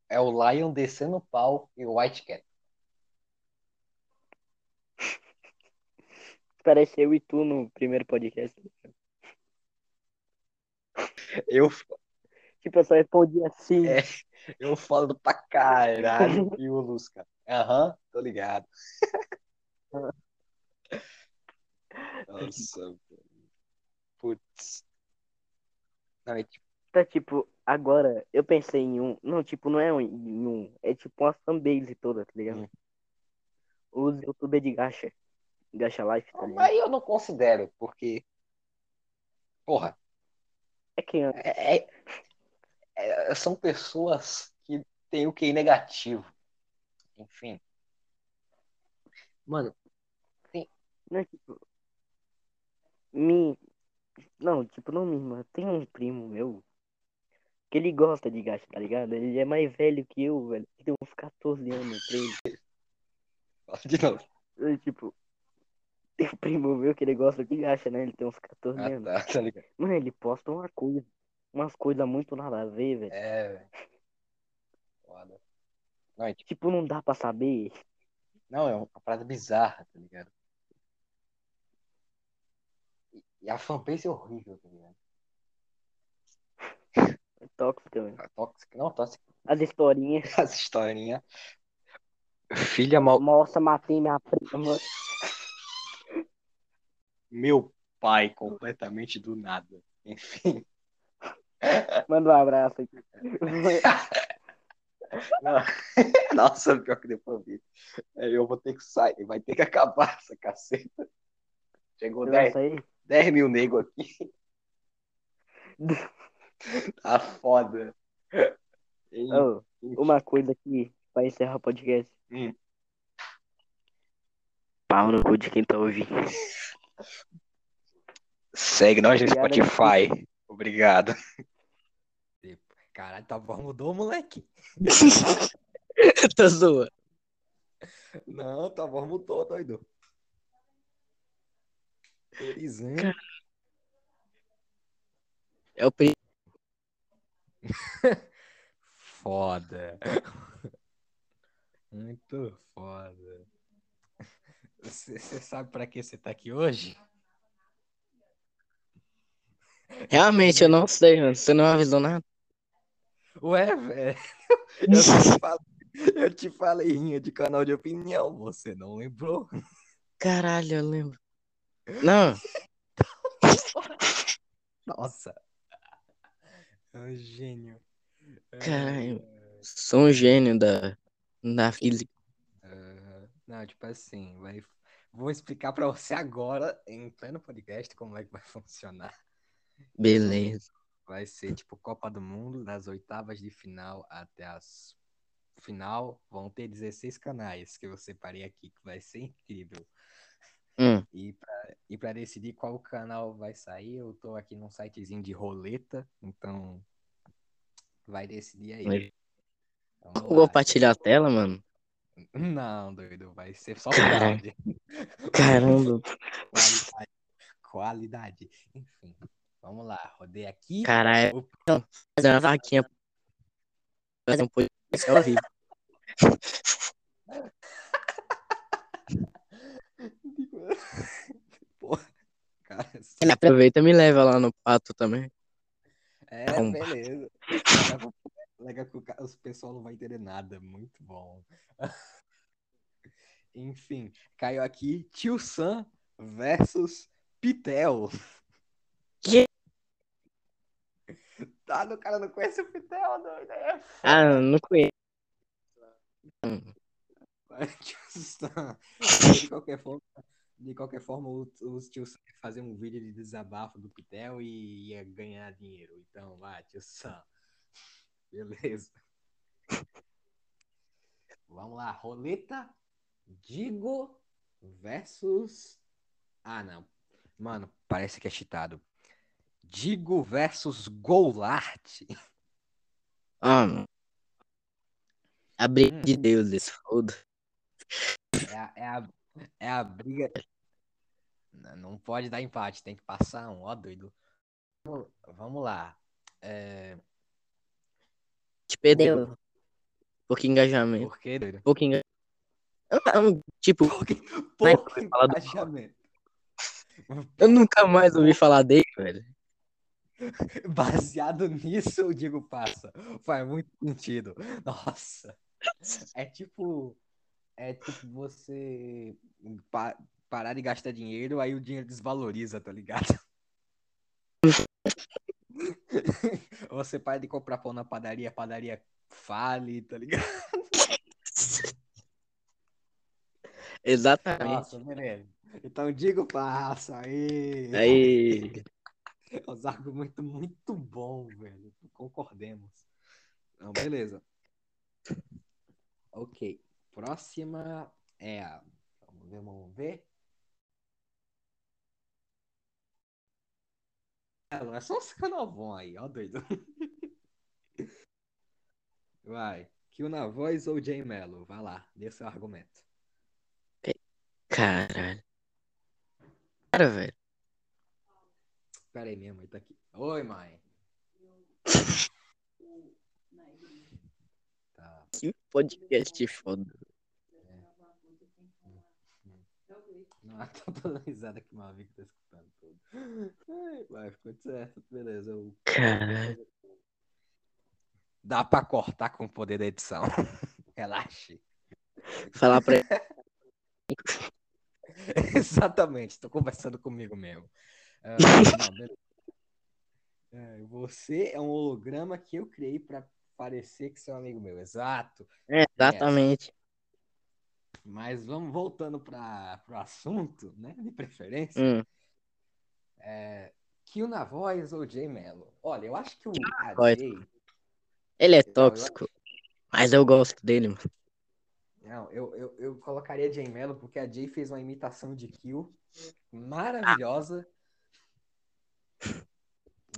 S1: É o Lion descendo o pau e o White Cat.
S2: Parece eu e tu no primeiro podcast.
S1: Eu,
S2: Tipo, eu só respondi assim.
S1: É. eu falo pra caralho e o Lusca. Aham, tô ligado. Nossa, putz. Não, é tipo,
S2: Tá, tipo, agora eu pensei em um. Não, tipo, não é um, em um. É tipo uma fanbase toda, tá ligado?
S1: Hum.
S2: Os youtubers de gacha. Gacha life, tá ligado?
S1: mas eu não considero, porque. Porra,
S2: É que
S1: é, é- é- são pessoas que têm o QI negativo. Enfim. Mano,
S2: Não, tipo. Me. Não, tipo, não me irmã. Tem um primo meu que ele gosta de gacha, tá ligado? Ele é mais velho que eu, velho. Ele tem uns 14 anos, 13.
S1: fala de novo.
S2: Eu, tipo. Tem um primo meu que ele gosta de gacha, né? Ele tem uns 14
S1: Ah,
S2: anos.
S1: tá, tá ligado.
S2: Mano, ele posta uma coisa. Umas coisas muito nada a ver, velho.
S1: É, velho. Foda. Não, é, tipo,
S2: Tipo, não dá pra saber.
S1: não, é uma parada bizarra, tá ligado? E- a fanbase é horrível, tá ligado?
S2: É tóxico, velho.
S1: A Tóxica, não, tóxica.
S2: As historinhas.
S1: As historinhas. Filha mal.
S2: Nossa, matei minha prima.
S1: Meu pai, completamente do nada. Enfim.
S2: Manda um abraço aqui.
S1: Não. Nossa, pior que depois eu vi. É, Eu vou ter que sair, vai ter que acabar essa caceta. Chegou
S2: Você vai
S1: 10,
S2: sair?
S1: 10 mil nego aqui. Tá foda.
S2: Ô, uma coisa aqui pra encerrar o podcast.
S1: Hum.
S2: Pau no cu de quem tá ouvindo.
S1: Segue nós no Spotify. Obrigado. Caralho, tá bom, mudou, moleque.
S2: Tô zoando.
S1: Não, tá bom, mudou, doido. Horizonte.
S2: É o primo.
S1: Foda. Muito foda. Você sabe pra que você tá aqui hoje?
S2: Realmente, eu não sei, mano. Você não avisou nada.
S1: Ué, velho. Eu, te falei- eu te falei rinha de canal de opinião, você não lembrou?
S2: Caralho, eu lembro. Não,
S1: Nossa. É um gênio.
S2: Caralho. sou um gênio da, da física.
S1: Não, tipo assim, vai... vou explicar pra você agora, em pleno podcast, como é que vai funcionar.
S2: Beleza.
S1: Vai ser tipo Copa do Mundo, das oitavas de final até as final, vão ter 16 canais que eu separei aqui, que vai ser incrível.
S2: Hum,
S1: E pra, e pra decidir qual canal vai sair, eu tô aqui num sitezinho de roleta, então vai decidir aí.
S2: Legal.
S1: Vamos
S2: vou
S1: lá.
S2: compartilhar a tela, mano.
S1: Não, doido, vai ser só áudio.
S2: Caramba.
S1: Qualidade. Qualidade. Enfim, vamos lá, rodei aqui.
S2: Caralho.
S1: Opa.
S2: Fazer uma vaquinha. Fazer um podcast ao vivo.
S1: Porra, cara,
S2: Ele aproveita e me leva lá no pato também.
S1: é,
S2: Então,
S1: beleza. Leva os pessoal não vai entender nada. Muito bom. Enfim, caiu aqui Tio Sam versus Pitel.
S2: Que?
S1: Tá, o cara não conhece o Pitel, doido. É.
S2: Ah, não conheço.
S1: Tio Sam. De qualquer forma, de qualquer forma os, os tio Sam iam fazer um vídeo de desabafo do Pitel e ia ganhar dinheiro. Então, vai, Tio Sam. Beleza. Vamos lá, roleta Digo versus. Ah, não. Mano, parece que é cheatado. Digo versus Goulart.
S2: Ah, mano. A briga
S1: Hum.
S2: de Deus, esse foda.
S1: É é a, é a briga. Não, pode dar empate, tem que passar um, ó, doido. Vamos, lá. É,
S2: Te perdeu. Pouco engajamento.
S1: por que, doido?
S2: Pouco engajamento. Tipo,
S1: Pouco
S2: falar do-
S1: engajamento.
S2: eu nunca mais ouvi falar dele, velho.
S1: Baseado nisso, eu digo passa. Faz muito sentido. Nossa. É tipo. É tipo você pa- parar de gastar dinheiro, aí o dinheiro desvaloriza, tá ligado? Você para de comprar pão na padaria, a padaria fale, tá ligado?
S2: Exatamente.
S1: Nossa, beleza. Então digo passa aí.
S2: Aí.
S1: Os argumentos muito bom, velho. Concordemos. Não, beleza. Ok. Próxima é a. Vamos ver, vamos ver. É, é só os canovão aí, ó, doido. Vai. Kill na voz ou Jay Mello? Vai lá, dê seu argumento.
S2: Caralho. Cara, velho.
S1: Pera aí, minha mãe tá aqui. Oi, mãe. Tá.
S2: Que podcast foda.
S1: Não, tô dando risada aqui, meu amigo tá escutando tudo. Ai, Vai, ficou certo, beleza. Eu...
S2: Caralho.
S1: Dá pra cortar com o poder da edição. Relaxe.
S2: Falar pra ele.
S1: Exatamente, tô conversando comigo mesmo. Ah, não. É, você é um holograma que eu criei pra parecer que é um amigo meu. Exato.
S2: É, exatamente.
S1: Mas vamos voltando para o assunto, né? De preferência.
S2: Hum.
S1: Kill na voz ou Jay Mello? Olha, eu acho que o. Jay.
S2: Ele é tóxico. Mas eu gosto dele, mano.
S1: Não, eu, eu, eu colocaria Jay Mello porque a Jay fez uma imitação de Kill maravilhosa.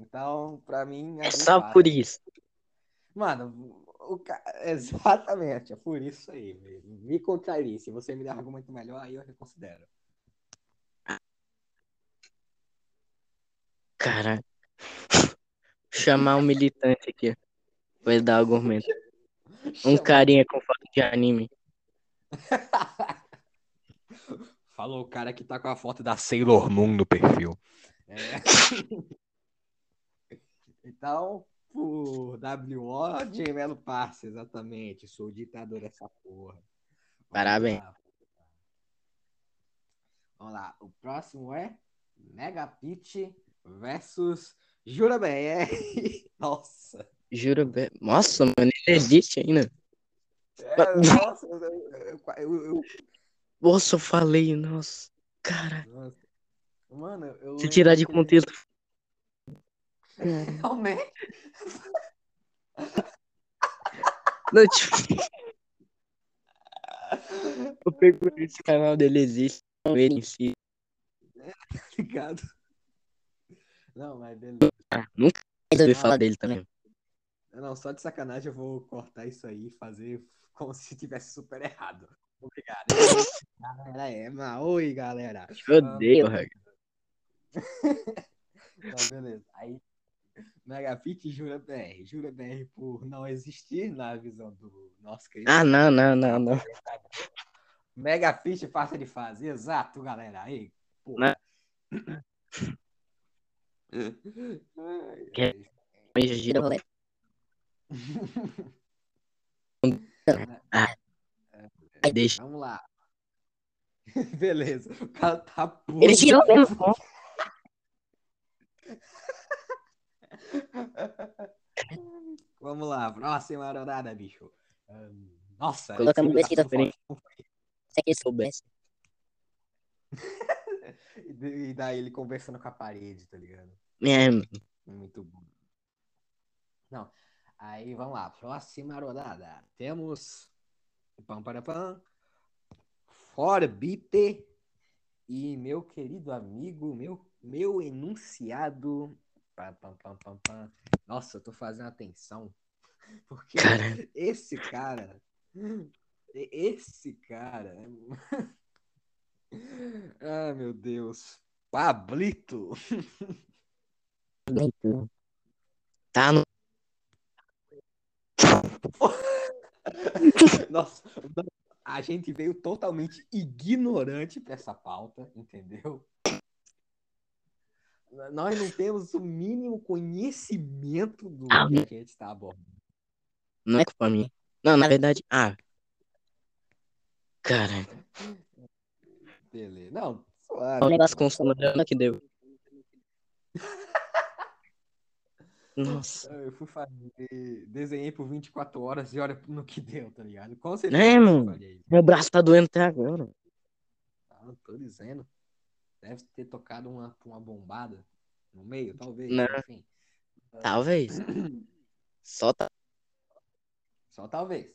S1: Então, pra mim,
S2: É só
S1: passa.
S2: por isso.
S1: Mano, ca... exatamente, é por isso aí. Me, me contrarie. Se você me der um argumento melhor, aí eu reconsidero.
S2: Caralho. Chamar um militante aqui. Vai dar argumento. Um carinha com foto de anime.
S1: Falou o cara que tá com a foto da Sailor Moon no perfil. É. Então, por WO, Gemelo passa, exatamente. Sou o ditador dessa porra. Vamos
S2: Parabéns.
S1: lá. Vamos lá. O próximo é Megapit versus Jura BR. Nossa.
S2: Juro. be- Nossa, mano, ele existe ainda.
S1: É, nossa, eu, eu- eu-
S2: Nossa, eu falei, nossa. Cara,
S1: nossa. Mano, eu
S2: se tirar de
S1: que-
S2: contexto.
S1: Realmente.
S2: Não, tipo, eu perguntei se o canal dele existe. Não, ele em si.
S1: Ligado? Não, mas beleza.
S2: Ah, nunca mais ouvi falar dele também.
S1: Não, só de sacanagem eu vou cortar isso aí e fazer como se tivesse super errado. Obrigado. galera, é, mas oi, galera.
S2: Eu odeio, Rag.
S1: Não, beleza. Aí, Megafit jura BR. Jura BR por não existir na visão do nosso querido.
S2: Ah, não, não, não, não.
S1: Megafit fácil de fazer, exato, galera. Aí, pô.
S2: Que-. Gira rolê. Ah. Aí deixa.
S1: Vamos lá. Beleza. O cara tá puto.
S2: Ele tirou mesmo.
S1: Vamos lá, próxima rodada, bicho. Nossa,
S2: Colocamos
S1: esse
S2: diferentes.
S1: forte.
S2: Se que soubesse.
S1: E e daí ele conversando com a parede, tá ligado?
S2: É,
S1: Muito bom. Não. Aí vamos lá, próxima rodada. Temos pam para pam, Forbite e meu querido amigo, meu meu enunciado. Pam, pam, pam, pam, pam. Nossa, eu tô fazendo atenção. Porque
S2: Cara.
S1: esse cara, esse cara. Ah, meu Deus. Pablito.
S2: tá no.
S1: Nossa, a gente veio totalmente ignorante para essa pauta, entendeu? Nós não temos o mínimo conhecimento do
S2: Ah,
S1: que a gente está abordando.
S2: Não é culpa minha. Não, na verdade. Ah. Cara,
S1: Beleza. Não,
S2: o
S1: suave.
S2: negócio com o que deu. Nossa.
S1: Eu fui fazer. Desenhei por 24 horas e olha no que deu, tá ligado? Com certeza.
S2: É,
S1: eu
S2: mano. Meu braço tá doendo até agora.
S1: Ah, não tô dizendo. Deve ter tocado uma, uma bombada no meio, talvez.
S2: Não.
S1: Enfim.
S2: Talvez. Só tá.
S1: Só talvez.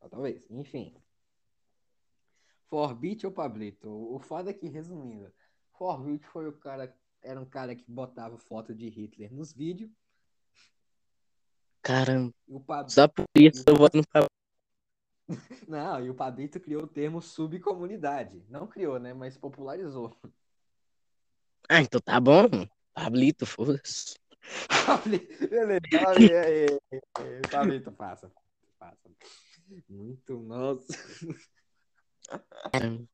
S1: Só talvez. Enfim. Forbit ou Pablito? O foda é que, resumindo, Forbit foi o cara. Era um cara que botava foto de Hitler nos vídeos.
S2: Caramba.
S1: Pablito.
S2: Só por isso eu voto no Pablo.
S1: Não, e o Pablito criou o termo subcomunidade. Não criou, né? Mas popularizou.
S2: Ah, então tá bom. Pablito, foda-se.
S1: Pablito, Beleza, Pablito, passa. Passa. Muito, nossa.
S2: Caramba.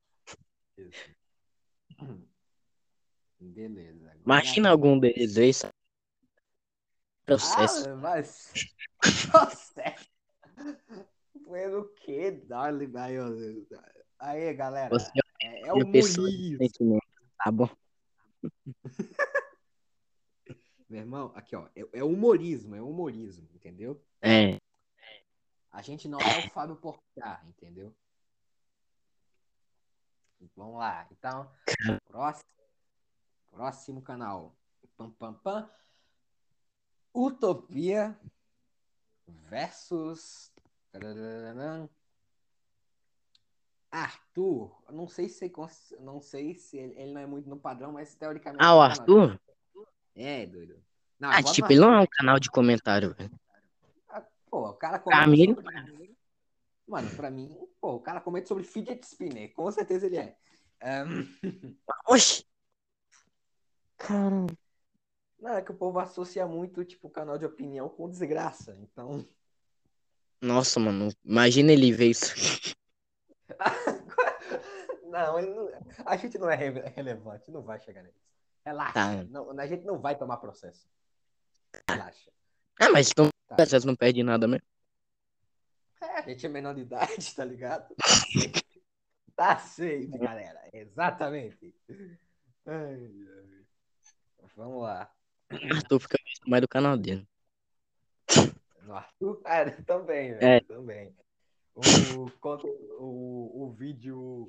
S1: Beleza. agora-
S2: Imagina algum deles aí. sabe? Processo.
S1: Ah, mas. Nossa! Foi no que? Aí, ó, aí, galera.
S2: Você
S1: É, é
S2: é
S1: humorismo.
S2: sentimento. Tá bom.
S1: Meu irmão, aqui, ó. É, é humorismo, é humorismo, entendeu?
S2: É.
S1: A gente não é o Fábio Porchat, entendeu? Vamos lá. Então, próximo, próximo canal. Pam, pam, pam. Utopia versus Arthur. Não sei se cons- não sei se ele, ele não é muito no padrão, mas teoricamente.
S2: Ah, o
S1: é um
S2: Arthur?
S1: É, doido. Não,
S2: Ah, tipo, ele não é um canal de comentário, velho.
S1: Pô, o cara
S2: Pra
S1: comenta
S2: mim, ele
S1: sobre... Mano, pra mim, pô, o cara comenta sobre fidget spinner. Com certeza ele é. Ahn,
S2: Oxi! Caramba.
S1: Não, é que o povo associa muito, tipo, canal de opinião com desgraça. Então.
S2: Nossa, mano. Imagina ele ver isso.
S1: Não, não- a gente não é re- relevante, não vai chegar nisso. Relaxa.
S2: Tá.
S1: Não, a gente não vai tomar processo. Relaxa.
S2: Ah, mas então
S1: Tá.
S2: vocês não perdem nada mesmo.
S1: É, a gente é menor de idade, tá ligado? Tá safe, galera. Exatamente. Ai, ai. Vamos lá.
S2: Arthur fica mais do canal dele.
S1: Arthur? Ah, também, velho.
S2: É.
S1: Também. O, o, o vídeo.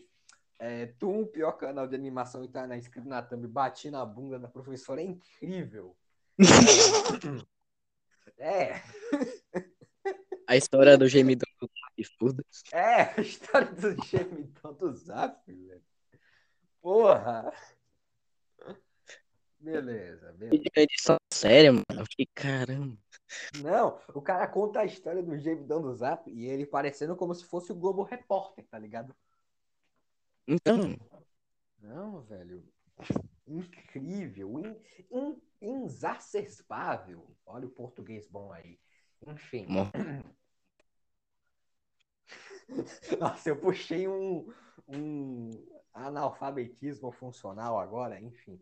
S1: É, tu, um pior canal de animação e tá na, inscrito na thumb, bati na bunda da professora, é incrível. É,
S2: A história do gemidão do Zap, foda-se.
S1: é a história do gemidão do Zap, velho. Porra! Beleza, beleza.
S2: Edição séria, mano. Eu fiquei, caramba.
S1: Não, o cara conta a história do gemidão do Zap e ele parecendo como se fosse o Globo Repórter, tá ligado?
S2: Então,
S1: Não, velho. Incrível. In, in. Olha o português bom aí. Enfim.
S2: Bom.
S1: Nossa, eu puxei um, um analfabetismo funcional agora, enfim.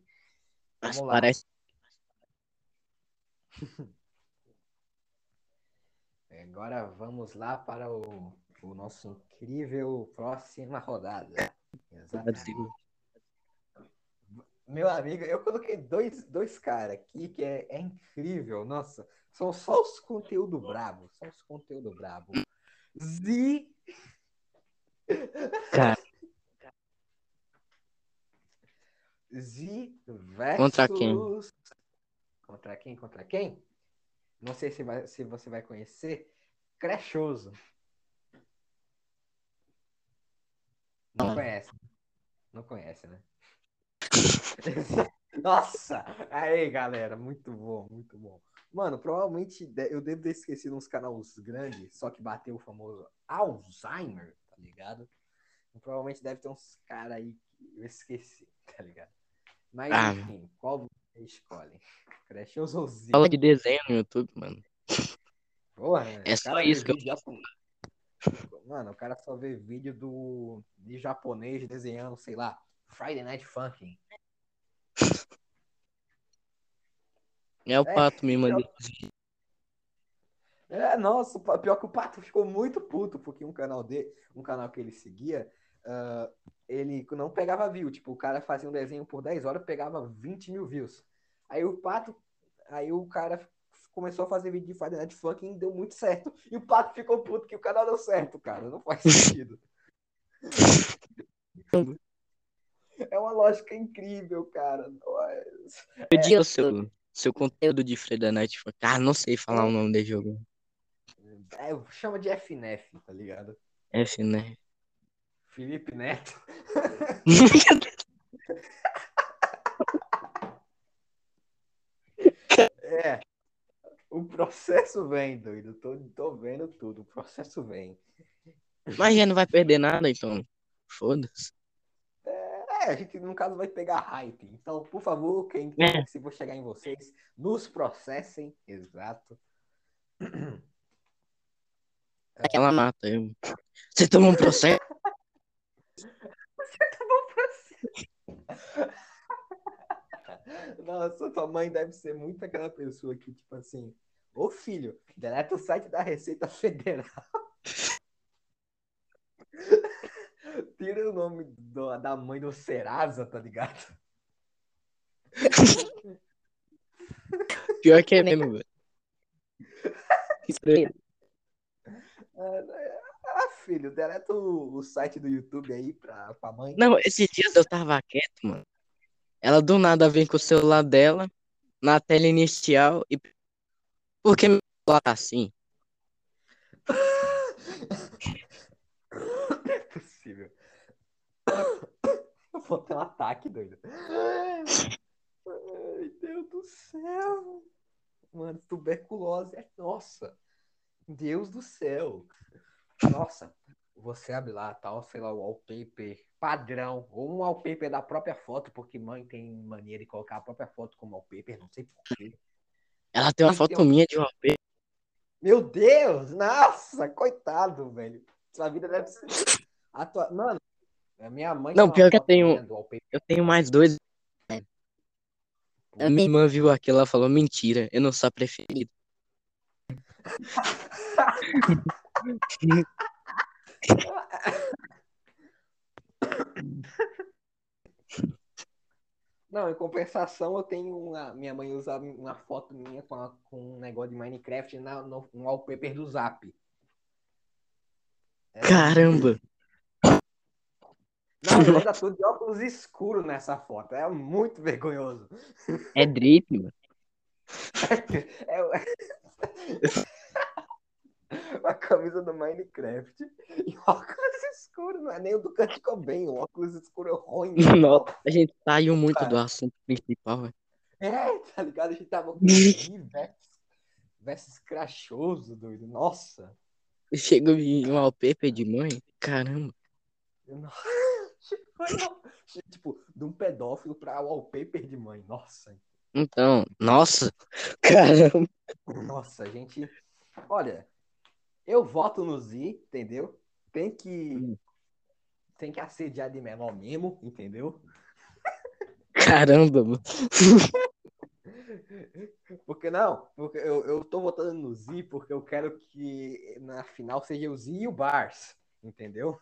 S2: Mas
S1: Vamos lá.
S2: parece.
S1: agora vamos lá para o, o nosso incrível próxima rodada. Exatamente. Meu amigo, eu coloquei dois, dois caras aqui que é, é incrível. Nossa, são só os conteúdo brabo. Só os conteúdo brabo. Z.
S2: Cara,
S1: Z versus.
S2: Contra quem?
S1: Contra quem? Contra quem? Não sei se, vai, se você vai conhecer. Crechoso. Não
S2: Não.
S1: conhece. Não conhece, né? Nossa! Aí, galera, muito bom, muito bom. Mano, provavelmente eu devo ter esquecido uns canais grandes, só que bateu o famoso Alzheimer, tá ligado? Então, provavelmente deve ter uns caras aí que eu esqueci, tá ligado? Mas
S2: Ah.
S1: enfim, qual você escolhe? Crash ou Zolzinho?
S2: fala de desenho no YouTube, mano.
S1: Porra, né?
S2: É
S1: O
S2: só
S1: cara
S2: isso que eu
S1: japo- Mano, o cara só vê vídeo do de japonês desenhando, sei lá, Friday Night Funkin'.
S2: É o
S1: É,
S2: pato me mandou.
S1: É, nossa, pior que o Pato ficou muito puto, porque um canal dele, um canal que ele seguia, ah, ele não pegava view. Tipo, o cara fazia um desenho por 10 horas, pegava 20 mil views. Aí o Pato, aí o cara começou a fazer vídeo de Friday Night Funkin' e deu muito certo. E o Pato ficou puto que o canal deu certo, cara. Não faz sentido. É uma lógica incrível, cara.
S2: Digo o seu, seu conteúdo de Friday Night Funkin'. Ah, não sei falar o nome desse jogo.
S1: É, chama de FNF, tá ligado?
S2: F, né?
S1: Felipe Neto. É. O processo vem, doido. Tô, tô vendo tudo. O processo vem.
S2: Mas já não vai perder nada, então. Foda-se.
S1: É, a gente, no caso, vai pegar hype. Então, por favor, quem
S2: É.
S1: se for chegar em vocês, nos processem. Exato.
S2: Ela mata eu. Você tomou um processo?
S1: Nossa, tua mãe deve ser muito aquela pessoa que, tipo assim, ô filho, deleta o site da Receita Federal. Tira o nome do- da mãe do Serasa, tá ligado?
S2: Pior que é mesmo, velho. Isso aí.
S1: Filho, deleta o, o site do YouTube aí pra, pra mãe.
S2: Não, esses dias eu tava quieto, mano. Ela do nada vem com o celular dela na tela inicial e. Por que meu celular tá assim?
S1: Não é possível. Eu vou ter um ataque, doido. Ai, Deus do céu. Mano, tuberculose é nossa. Deus do céu. Nossa, você abre lá, tal, sei lá, o wallpaper padrão, ou um wallpaper da própria foto, porque mãe tem mania de colocar a própria foto como wallpaper, não sei porquê.
S2: Ela tem uma
S1: Mas
S2: foto
S1: tem
S2: minha de wallpaper.
S1: Meu Deus, nossa, coitado, velho. Sua vida deve ser. A tua... Mano, a minha mãe.
S2: Não, pior que eu tenho-. Eu tenho mais dois. A minha irmã viu aquilo, ela falou: mentira, eu não sou a preferida.
S1: Não, em compensação, eu tenho uma. Minha mãe usa uma foto minha com, a- com um negócio de Minecraft na, no, no wallpaper do Zap. É,
S2: Caramba!
S1: Não, eu ainda tô de óculos escuros nessa foto. É muito vergonhoso.
S2: É drip, mano.
S1: É o- a camisa do Minecraft e óculos escuros. Não é nem o do Kurt Cobain. O óculos escuro é ruim.
S2: Nossa, a gente saiu muito do assunto principal, velho.
S1: É, tá ligado? A gente tava com versus, versus crachoso, doido. Nossa.
S2: Chegou em um wallpaper de mãe. Caramba.
S1: Não- tipo, de um pedófilo pra wallpaper de mãe. Nossa.
S2: Então, nossa. Caramba.
S1: Nossa, gente. Olha, eu voto no Z, entendeu? Tem que.
S2: Hum.
S1: Tem que assediar de menor mesmo, entendeu?
S2: Caramba, mano.
S1: Porque não, porque eu, eu tô votando no Z porque eu quero que na final seja o Z e o Bars, entendeu?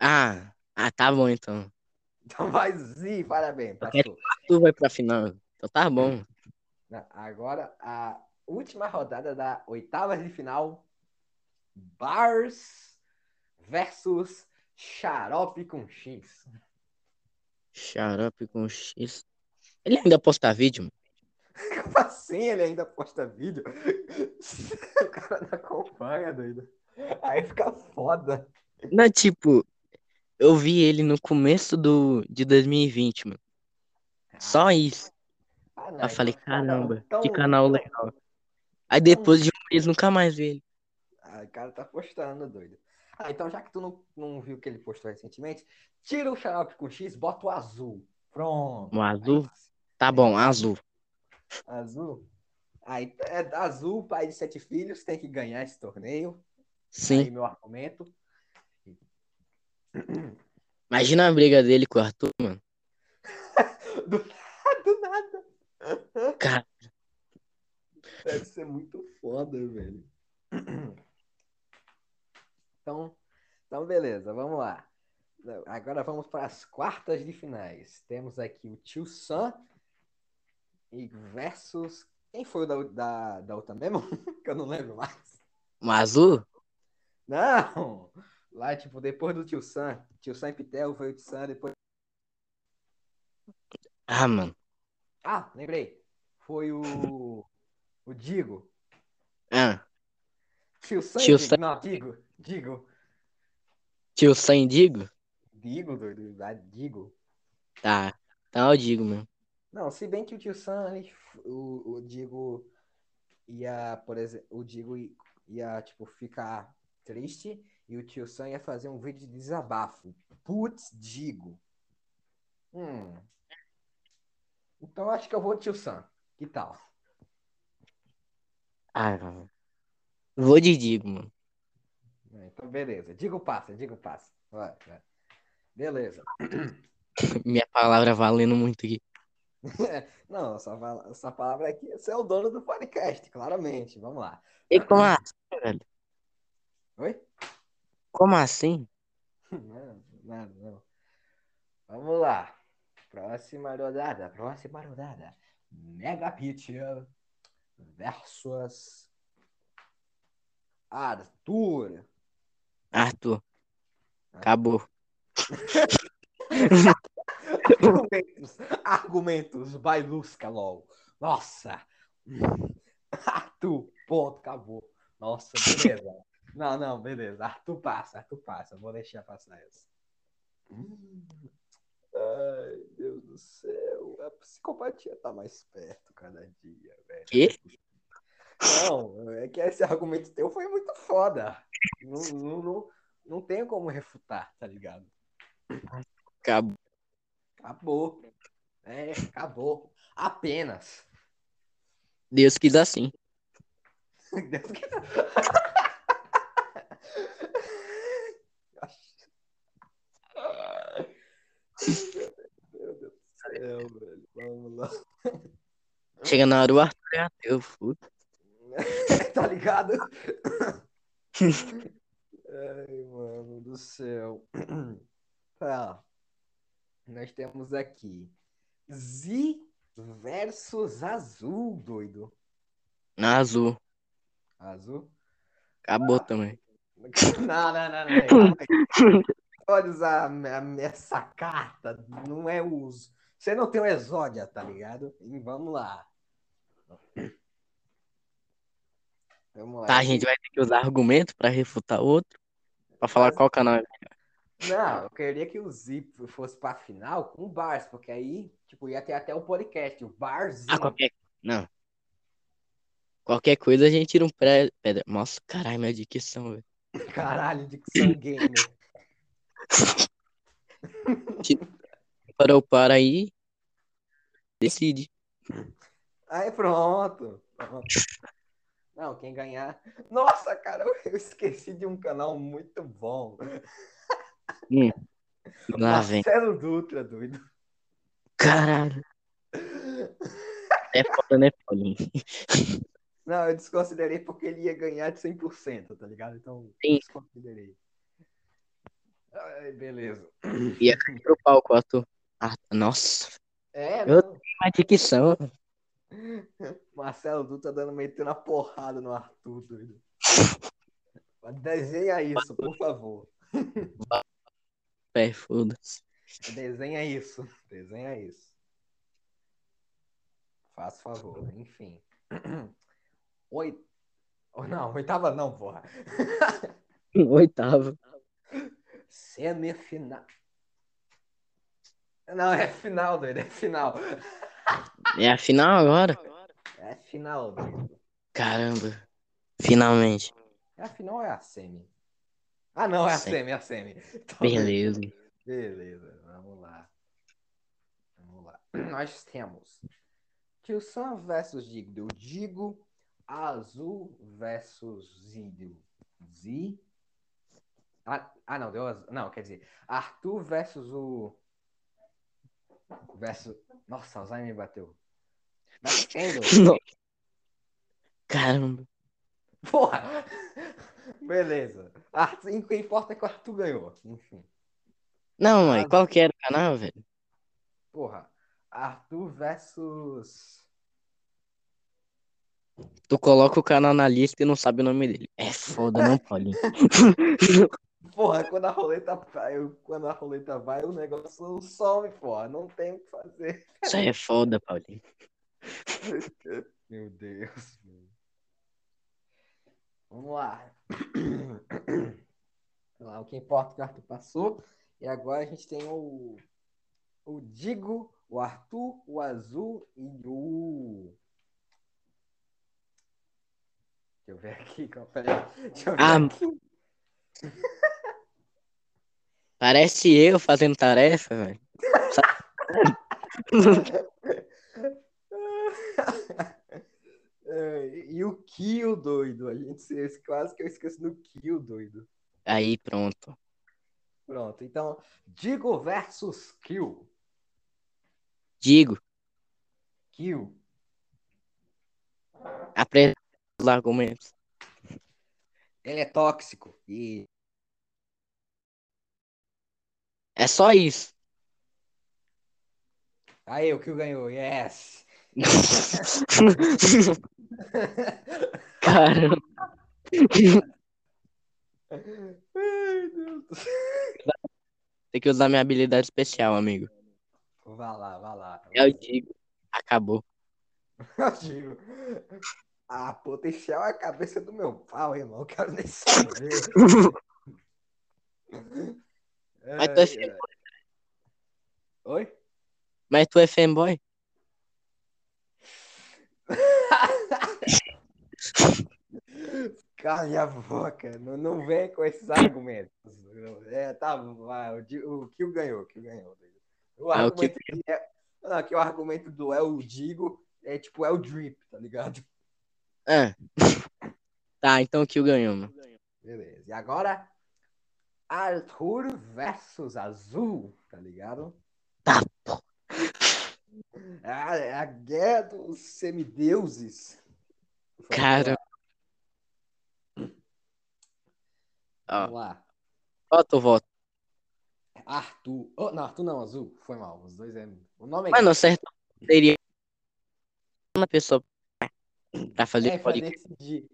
S2: Ah, ah, tá bom então.
S1: Então vai Z, parabéns,
S2: Eu quero
S1: passou.
S2: Tu vai pra final. Então tá bom.
S1: Agora a última rodada da oitava de final. Bars versus Xarope com X.
S2: Xarope com X. Ele ainda posta vídeo, mano.
S1: Como assim ele ainda posta vídeo? O cara não acompanha, doido. Aí fica foda.
S2: Não, é tipo, eu vi ele no começo do, de 2020, mano. Só isso.
S1: Ah, não,
S2: Eu falei,
S1: então um-
S2: caramba,
S1: então-
S2: que canal legal. Aí depois de um mês nunca mais vi ele.
S1: O cara tá postando, doido. Ah, então já que tu não, não viu o que ele postou recentemente, tira o xarope com X, bota o azul. Pronto.
S2: O azul?
S1: Aí,
S2: Tá bom, azul.
S1: azul. Aí é azul, pai de sete filhos, tem que ganhar esse torneio. Aí
S2: Sim.
S1: meu argumento.
S2: Imagina a briga dele com o Arthur, mano.
S1: Do, do nada.
S2: Cara,
S1: Deve ser muito foda, velho. Então, então beleza, vamos lá. Agora vamos para as quartas de finais. Temos aqui o Tio Sam e versus. Quem foi o da, da, da outra mesmo? que eu não lembro mais.
S2: o azul?
S1: Não! Lá, tipo, depois do Tio Sam. Tio Sam e Pitel foi o Tio Sam, depois.
S2: Ah, mano.
S1: Ah, lembrei. Foi o. O Digo.
S2: Ah,
S1: Tio Sam
S2: Tio
S1: Digo.
S2: Sam.
S1: Não, Digo. Digo.
S2: tio Sam Digo?
S1: Digo, doido. Ah, Digo.
S2: Tá. Tá, eu digo, mano.
S1: Não, se bem que o tio Sam, ele- o, o Digo ia, por exemplo, o Digo ia, tipo, ficar triste e o tio Sam ia fazer um vídeo de desabafo. Putz, Digo. Hum. Então acho que eu vou tio Sam. Que tal?
S2: Ah. Vou de Digo, mano.
S1: Então, beleza. Digo passa, Digo passa. Vai, vai. Beleza.
S2: Minha palavra valendo muito aqui.
S1: Não, essa, essa palavra aqui, você é o dono do podcast, claramente. Vamos lá.
S2: E como assim, velho?
S1: Oi?
S2: Como assim?
S1: Não, nada, não. Vamos lá. Próxima rodada. Próxima rodada. Mega Picture versus Arthur.
S2: Arthur. Acabou.
S1: Argumentos. Argumentos. Bailusca, LOL. Nossa. Arthur. Ponto. Acabou. Nossa, beleza. Não, não, beleza. Arthur passa, Arthur passa. Vou deixar passar essa. Ai, Deus do céu. A psicopatia tá mais perto cada dia, velho.
S2: Quê?
S1: Não, é que esse argumento teu foi muito foda. Não, não, não, não tenho como refutar, tá ligado?
S2: Acabou.
S1: Acabou. É, acabou. Apenas.
S2: Deus quis assim.
S1: Deus que- Meu Deus do céu, velho. Vamos lá.
S2: Chega na hora o Arthur é ateu, puta.
S1: tá ligado? Ai, mano do céu. Tá. Nós temos aqui Z versus Azul, doido.
S2: Na azul.
S1: Azul?
S2: Acabou também.
S1: Não, não, não, não. Pode usar essa carta, não é uso. Você não tem o exódia, tá ligado? E vamos lá. Vamos lá.
S2: Tá, a gente vai ter que usar argumento pra refutar outro. Pra falar qual canal é.
S1: Não, eu queria que o Zip fosse pra final com o Bars, porque aí, tipo, ia ter até o podcast, o Barzinho.
S2: Ah, qualquer. Não. Qualquer coisa a gente tira um pré... pedra. Nossa, caralho, minha dicção, velho.
S1: Caralho, Dicção Gamer.
S2: Para o para aí. Decide.
S1: Aí pronto. pronto. Não, quem ganhar. Nossa, cara, eu esqueci de um canal muito bom.
S2: Lá vem.
S1: Marcelo Dutra, doido.
S2: Caralho. É foda, né, Paulinho?
S1: Não, eu desconsiderei porque ele ia ganhar de 100%, tá ligado? Então,
S2: Sim.
S1: desconsiderei. Ai, beleza.
S2: Ia cair pro palco, Arthur. Ah, nossa,
S1: É,
S2: Eu-
S1: não.
S2: uma dicção.
S1: Marcelo Dutra dando metendo a porrada no Arthur, doido. Desenha isso, por favor.
S2: É, foda-se.
S1: Desenha isso. Desenha isso. Faz favor, enfim. Oi. Oh, Não, oitava não, porra.
S2: Oitavo.
S1: Semifinal. Não, é final, doido, é final.
S2: É a final agora?
S1: É final, doido.
S2: Caramba. Finalmente.
S1: É a final ou é a semi? Ah, não, é a semi, é a semi. Então,
S2: Beleza.
S1: Beleza, vamos lá. Vamos lá. Nós temos Tio Sam versus Digo. Digo Azul versus Zido. Z. Ah, ah, não, deu azul. Não, quer dizer, Arthur versus o. Versus. Nossa, Alzheimer me bateu.
S2: Não. Caramba.
S1: Porra! Beleza. Arthur, o que importa é que o Arthur ganhou. Enfim.
S2: Não, mãe, qual que era o canal, velho?
S1: Porra. Arthur versus.
S2: Tu coloca o canal na lista e não sabe o nome dele. É foda, não, Paulinho.
S1: Porra, quando a roleta vai, quando a roleta vai, o negócio some, porra. Não tem o que fazer.
S2: Isso aí é foda, Paulinho.
S1: Meu Deus. meu. Vamos lá. Vamos lá. O que importa é que o Arthur passou. E agora a gente tem o. O Digo, o Arthur, o Azul e o. Deixa eu ver aqui. Deixa eu ver
S2: Ah,
S1: aqui.
S2: Parece eu fazendo tarefa, velho.
S1: É, e o Kill, doido. A gente se- quase que eu esqueci do Kill, doido.
S2: Aí, pronto.
S1: Pronto, então, Digo versus Kill.
S2: Digo,
S1: Kill.
S2: apresenta os argumentos.
S1: Ele é tóxico. E
S2: É só isso.
S1: aí, o Kill ganhou. Yes.
S2: Caramba.
S1: Ai, Deus.
S2: Tem que usar minha habilidade especial, amigo.
S1: Vá lá, vá lá.
S2: Eu digo. Acabou.
S1: Eu digo. A potencial é a cabeça do meu pau, irmão. Eu quero nem saber.
S2: Mas tu é fanboy.
S1: ai. Oi?
S2: Mas tu é fanboy?
S1: Cala a boca, não, não vem com esses argumentos. É, tá, vai, o, o Kill ganhou, o Kill ganhou. O
S2: Ah, o Kill
S1: argumento que é, não, que o argumento do El Digo é tipo El Drip, tá ligado?
S2: Ah. Tá, então o Kill ganhou, mano.
S1: Beleza. E agora, Arthur versus Azul, tá ligado?
S2: Tá,
S1: É a, é a guerra dos semideuses.
S2: Cara.
S1: Vamos lá.
S2: tu voto?
S1: Arthur. Oh, não, Arthur não, Azul. Foi mal. Os dois é. O nome é.
S2: Mano, certo seria uma pessoa pra fazer
S1: é
S2: podcast.
S1: decidir.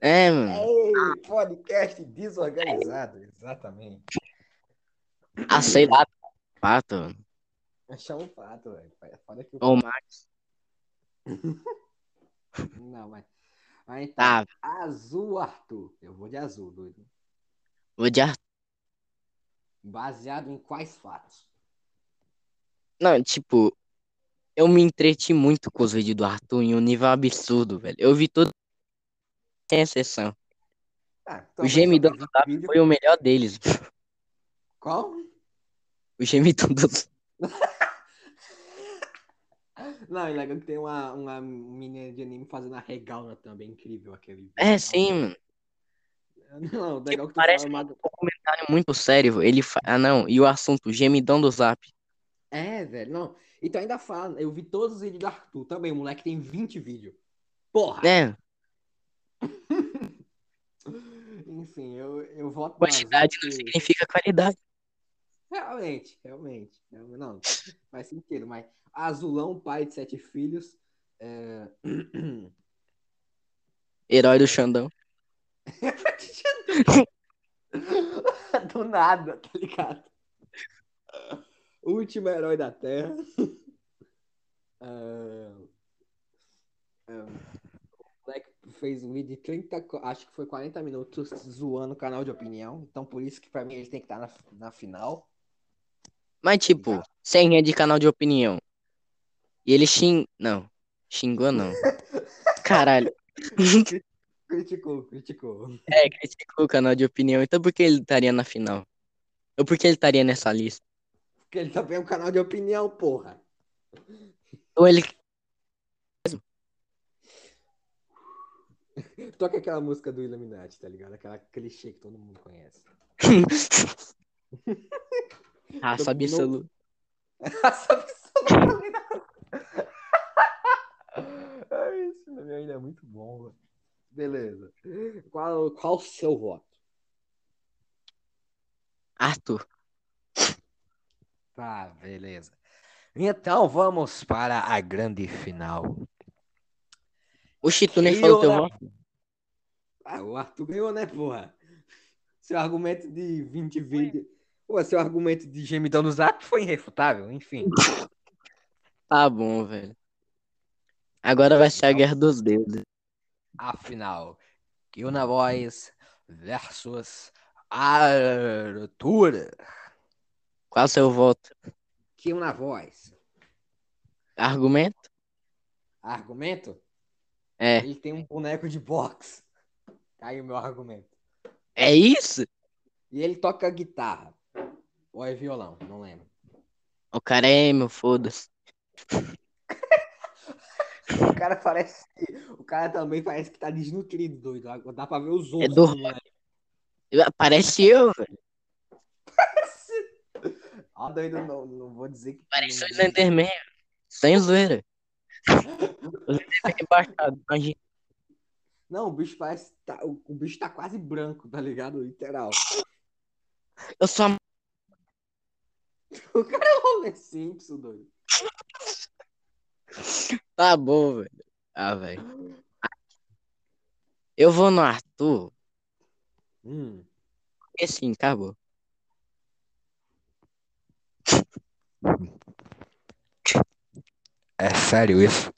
S2: É, mano.
S1: Ei, podcast desorganizado. Exatamente.
S2: Ah, sei lá. Pato,
S1: Chama o fato, velho. É foda que o.
S2: Ou Max.
S1: Não, mas. Mas então,
S2: Tá,
S1: azul, Arthur. Eu vou de azul, doido.
S2: vou de Arthur.
S1: Baseado em quais fatos?
S2: Não, tipo, eu me entreti muito com os vídeos do Arthur em um nível absurdo, velho. Eu vi tudo sem exceção.
S1: Ah, então
S2: O gemidão do Zap foi o melhor deles.
S1: Qual?
S2: O gemidão do.
S1: Não, é legal que tem uma, uma menina de anime fazendo a regaula também. Incrível aquele.
S2: É, sim, mano.
S1: Não, legal que tu
S2: Parece um documentário muito sério. Ele fa... Ah, não. E o assunto, gemidão do Zap.
S1: É, velho, não. Então ainda fala, eu vi todos os vídeos do Arthur também, o moleque tem 20 vídeos. Porra!
S2: É,
S1: Enfim, eu, eu voto
S2: quantidade não significa qualidade.
S1: Realmente, realmente. realmente, Não, faz sentido, mas Azulão, pai de sete filhos. É...
S2: Herói do Xandão.
S1: Do nada, tá ligado? Último herói da Terra. É, é, O moleque fez um vídeo de 30, co- acho que foi 40 minutos zoando o canal de opinião. Então por isso que pra mim ele tem que estar na, na final.
S2: Mas, tipo, sem é de canal de opinião. E ele xing... Não, xingou não. Caralho.
S1: Criticou, criticou.
S2: É, criticou o canal de opinião. Então por que ele estaria na final? Ou por que ele estaria nessa lista?
S1: Porque ele também é um canal de opinião, porra.
S2: Ou ele...
S1: Toca aquela música do Illuminati, tá ligado? Aquela clichê que todo mundo conhece.
S2: Raça absoluta.
S1: Pessoa Ai, Esse nome ainda é muito bom, velho. Beleza. Qual, qual o seu voto?
S2: Arthur.
S3: Tá, beleza. Então vamos para a grande final.
S2: Oxi, tu nem
S3: Rio
S2: falou teu
S3: da-
S2: voto.
S1: Ah, o Arthur ganhou, né, porra? Seu argumento de 20 vídeos. Pô, seu argumento de
S3: Gemidão no zap foi irrefutável, enfim.
S2: Tá bom, velho. Agora vai ser a guerra dos deuses.
S3: Afinal, Kill Boys versus Arthur.
S2: Qual o seu voto?
S1: Kill na voz.
S2: Argumento?
S1: Argumento?
S2: É.
S1: Ele tem um boneco de boxe. Tá aí o meu argumento.
S2: É isso?
S1: E ele toca guitarra. Ou é violão, não lembro.
S2: O cara é meu, foda-se.
S1: O cara parece que. O cara também parece que tá desnutrido, doido. Dá pra ver os
S2: É
S1: ossos
S2: do-
S1: moleque.
S2: Parece eu, velho.
S1: Ó, doido, não, não vou dizer que.
S2: Parece o Slenderman. Sem zoeira. O Slenderman embaixado, imagina.
S1: Não, o bicho parece. Tá, o, o bicho tá quase branco, tá ligado? Literal.
S2: Eu sou a...
S1: O cara é um Homer Simpson, doido.
S2: Tá bom, velho. Ah, velho. Eu vou no Arthur.
S1: Hum.
S2: E sim, acabou.
S3: É sério isso?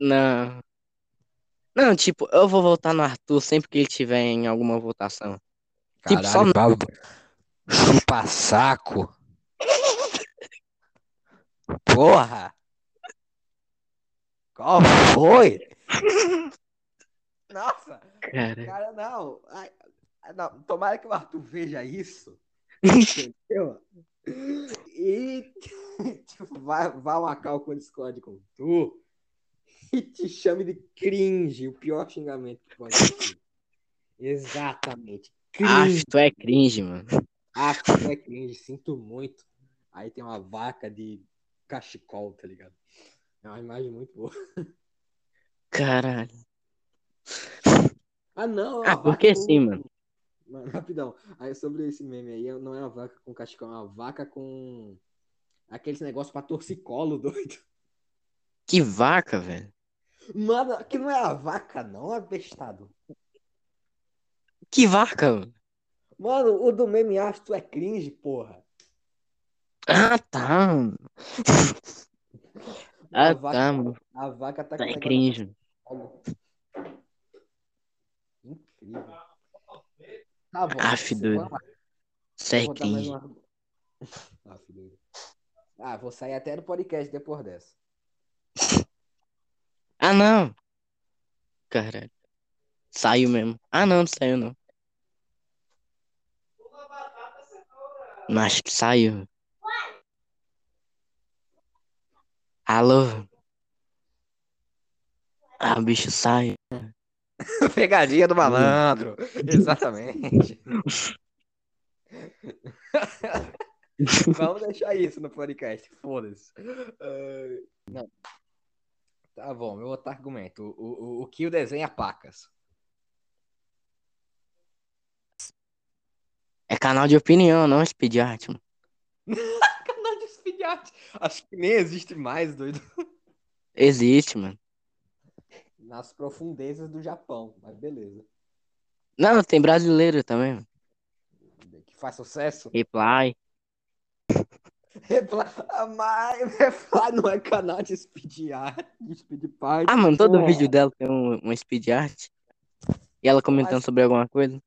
S2: Não. Não, tipo, eu vou votar no Arthur sempre que ele tiver em alguma votação. Tipo, só
S3: Caralho, Pablo. Chupa saco. Porra! Qual foi?
S1: Nossa!
S2: Cara.
S1: Cara, não. Ai, não. Tomara que o Arthur veja isso. Entendeu? E tipo, vai, vai marcar o Discord com tu e te chame de cringe, o pior xingamento que pode ter. Exatamente. Cringe.
S2: Acho, tu é cringe, mano.
S1: Ah, tu é cringe, sinto muito. Aí tem uma vaca de cachecol, tá ligado? É uma imagem muito boa.
S2: Caralho.
S1: Ah, não.
S2: Ah,
S1: uma
S2: por
S1: vaca
S2: que
S1: com-
S2: sim, mano?
S1: Mano, rapidão. Aí sobre esse meme aí, não é uma vaca com cachecol, é uma vaca com aqueles negócios pra torcicolo, doido.
S2: Que vaca, velho.
S1: Mano, aqui não é a vaca, não, é bestado.
S2: Que vaca, mano.
S1: Mano, o do meme acho tu é cringe, porra.
S2: Ah, tá.
S1: A
S2: Ah,
S1: vaca,
S2: tá, mano.
S1: a vaca tá de torcicolo. Incrível. Tá bom.
S2: Aff,
S1: você-
S2: doido. Isso é cringe.
S1: uma- Aff, doido. Ah, vou sair até do podcast depois dessa.
S2: Ah, não. Caralho. Saiu mesmo. Ah, não, não saiu, não. Que saiu. Alô? Ah, o bicho saiu.
S3: Pegadinha do malandro. Exatamente.
S1: Vamos deixar isso no podcast, foda-se. Ah, não. Tá bom, meu outro argumento. O, o, o Kyo desenha pacas.
S2: É canal de opinião, não speed art, mano.
S1: Acho que nem existe mais, doido.
S2: Existe, mano.
S1: Nas profundezas do Japão, mas beleza.
S2: Não, tem brasileiro também, mano.
S1: Que faz sucesso.
S2: Reply.
S1: Reply, ah, mas Reply não é canal de speed art, de speed part.
S2: Ah, mano, todo
S1: Porra.
S2: vídeo dela tem um, uma speed art. E ela comentando
S1: Mas-
S2: sobre alguma coisa.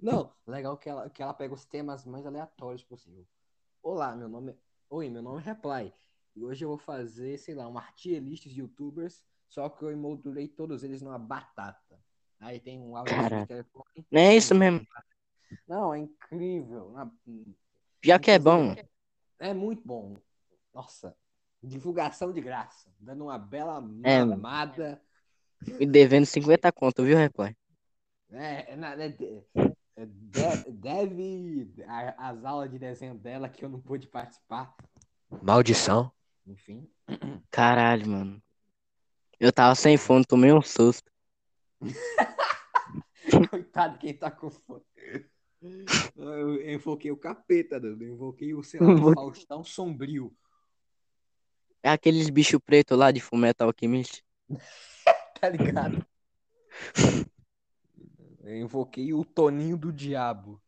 S1: Não, legal que ela, que ela pega os temas mais aleatórios possível. Olá, meu nome é... Oi, meu nome é Reply. E hoje eu vou fazer, sei lá, uma tier list de youtubers, só que eu emoldurei todos eles numa batata. Aí tem um áudio
S2: Cara.
S1: de telefone.
S2: É isso mesmo.
S1: Não, é incrível.
S2: Já que é bom.
S1: É muito bom. Nossa, divulgação de graça. Dando uma bela
S2: É,
S1: mamada.
S2: Me devendo 50 conto, viu, Reply?
S1: É, é, na- é, de- de- deve a- as aulas de desenho dela que eu não pude participar. Maldição. Enfim.
S2: Caralho, mano. Eu tava sem fone, tomei um susto.
S1: Coitado quem tá com fome. Eu eu invoquei o capeta, Dudu. Eu invoquei o, sei lá, o Faustão Sombrio.
S2: É aqueles bicho preto lá de Fullmetal Alchemist.
S1: Tá ligado? Eu invoquei o Toninho do Diabo.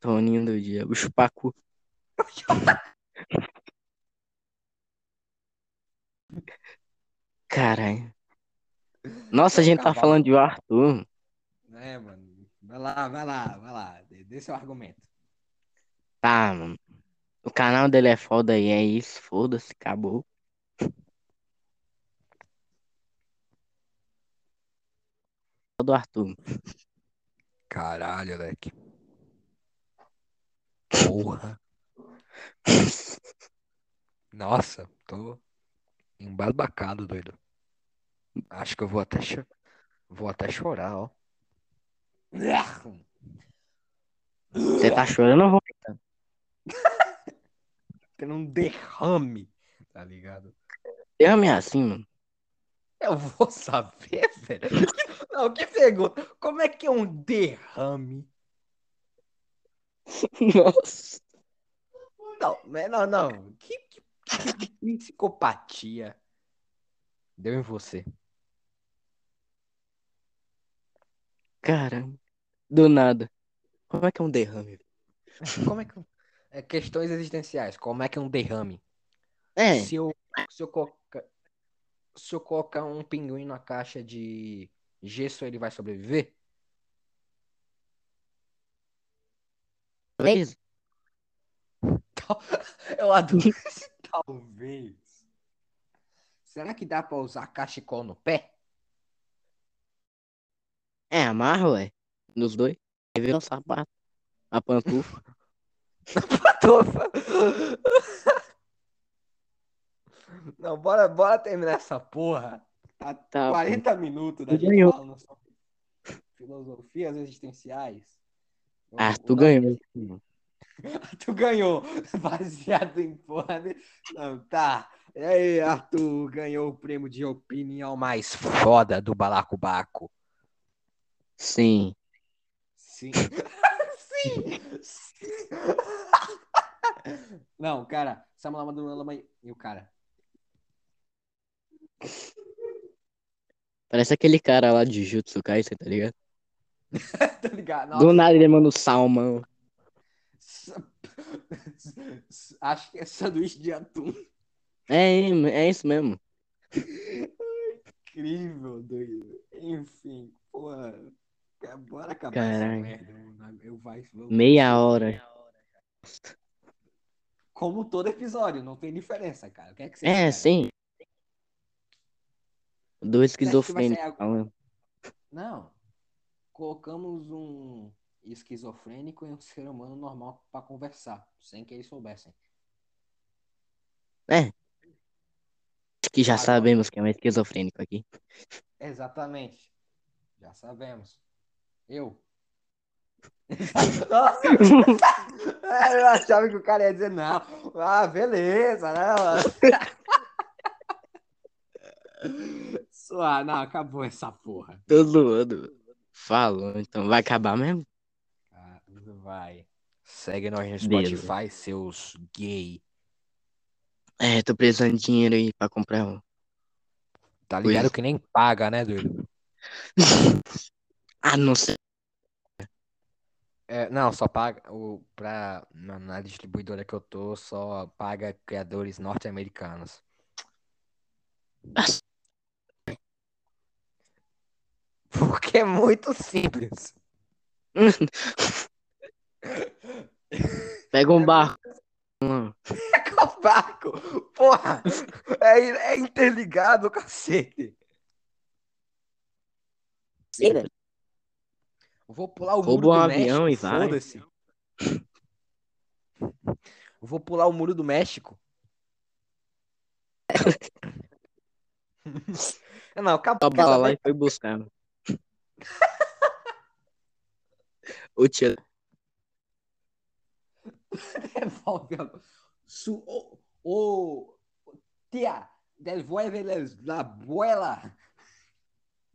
S2: Toninho do dia. O chupacu. Caralho. Nossa, a gente tá falando de Arthur.
S1: É, mano. Vai lá, vai lá, vai lá. Dê dê seu argumento.
S2: Tá, mano. O canal dele é foda e é isso. Foda-se, acabou. Do Arthur.
S1: Caralho, Leque. Porra. Nossa, tô embasbacado, doido. Acho que eu vou até, cho- vou até chorar, ó.
S2: Você tá chorando ou vou?
S1: Tendo um derrame, tá ligado?
S2: Eu me assim, mano.
S1: Eu vou saber, velho. Não, que pergunta. Como é que é um derrame?
S2: Nossa.
S1: Não, não, não. Que, que, que, psicopatia deu em você?
S2: Caramba. Do nada. Como é que é um derrame?
S1: Como é que. É, questões existenciais. Como é que é um derrame?
S2: É,
S1: Se eu, se eu. Se eu colocar um pinguim na caixa de gesso, ele vai sobreviver?
S2: talvez.
S1: Eu adoro esse talvez. Será que dá pra usar cachecol no pé?
S2: É, amarra, ué. Nos dois. Aí vira um sapato. A pantufa.
S1: Patofa. Não, bora, bora terminar essa porra. Tá
S2: Tá,
S1: 40 minutos da
S2: Tu
S1: gente
S2: ganhou.
S1: falando sobre filosofias existenciais.
S2: Arthur
S1: Não,
S2: ganhou.
S1: Arthur ganhou. Baseado em porra. de- Não, tá. E aí, Arthur ganhou o prêmio de opinião mais foda do Balacobaco.
S2: Sim.
S1: Sim. Sim. Sim. Não, cara. Samuel Maduro e o cara.
S2: Parece aquele cara lá de Jutsu Kaisen, tá ligado?
S1: tá ligado?
S2: Do nada ele manda o salmão.
S1: Nossa. Acho que é sanduíche de atum.
S2: É, é isso mesmo.
S1: Incrível, doido. Enfim, porra. Bora acabar
S2: Caralho.
S1: essa merda. Eu, vai,
S2: Meia hora.
S1: Como todo episódio, não tem diferença, cara. O que é que você
S2: É,
S1: espera?
S2: sim.
S1: Ser
S2: esquizofrênicos
S1: algo-
S2: falando.
S1: Não. Colocamos um esquizofrênico e um ser humano normal pra conversar, sem que eles soubessem.
S2: É. Acho que já
S1: Agora.
S2: sabemos que é um esquizofrênico aqui.
S1: Exatamente. Já sabemos. Eu. Nossa! Eu achava que o cara ia dizer não. Ah, beleza, né, Suave, não, acabou essa porra.
S2: Todo mundo falou, então vai acabar mesmo?
S1: Ah, vai. Segue nós no. Spotify, seus gay.
S2: É, tô precisando de dinheiro aí pra comprar um.
S1: Tá
S2: ligado
S1: ligado que nem paga, né, doido?
S2: Ah, não sei.
S1: É, não, só paga o pra na, na distribuidora que eu tô, só paga criadores norte-americanos. Porque é muito simples.
S2: Pega um barco.
S1: É o barco, porra, é, é interligado, cacete. Vou pular o
S2: Rouba
S1: muro
S2: um
S1: do
S2: avião
S1: México,
S2: e vai.
S1: foda-se. Vou pular o muro do México. Não, acabou.
S2: Lá e foi buscar. O tio.
S1: Devolve Su... Ô, ô, tia, devolve la abuela.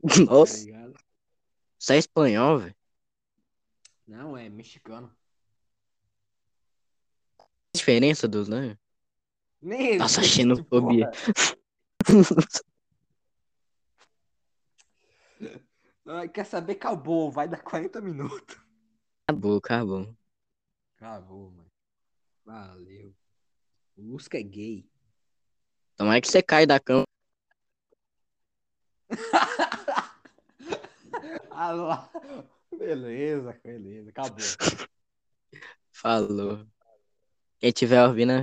S1: Tá
S2: Nossa,
S1: ligado?
S2: isso é espanhol, velho.
S1: Não, é mexicano.
S2: Diferença dos, né?
S1: Nem
S2: Nossa, xenofobia.
S1: Quer saber? Acabou, vai dar 40 minutos.
S2: Acabou, acabou.
S1: Acabou, mano. Valeu. O Lusca é gay.
S2: Tomara que você cai da cama.
S1: Lá. Beleza, beleza. Acabou.
S2: Falou. Quem tiver ouvindo,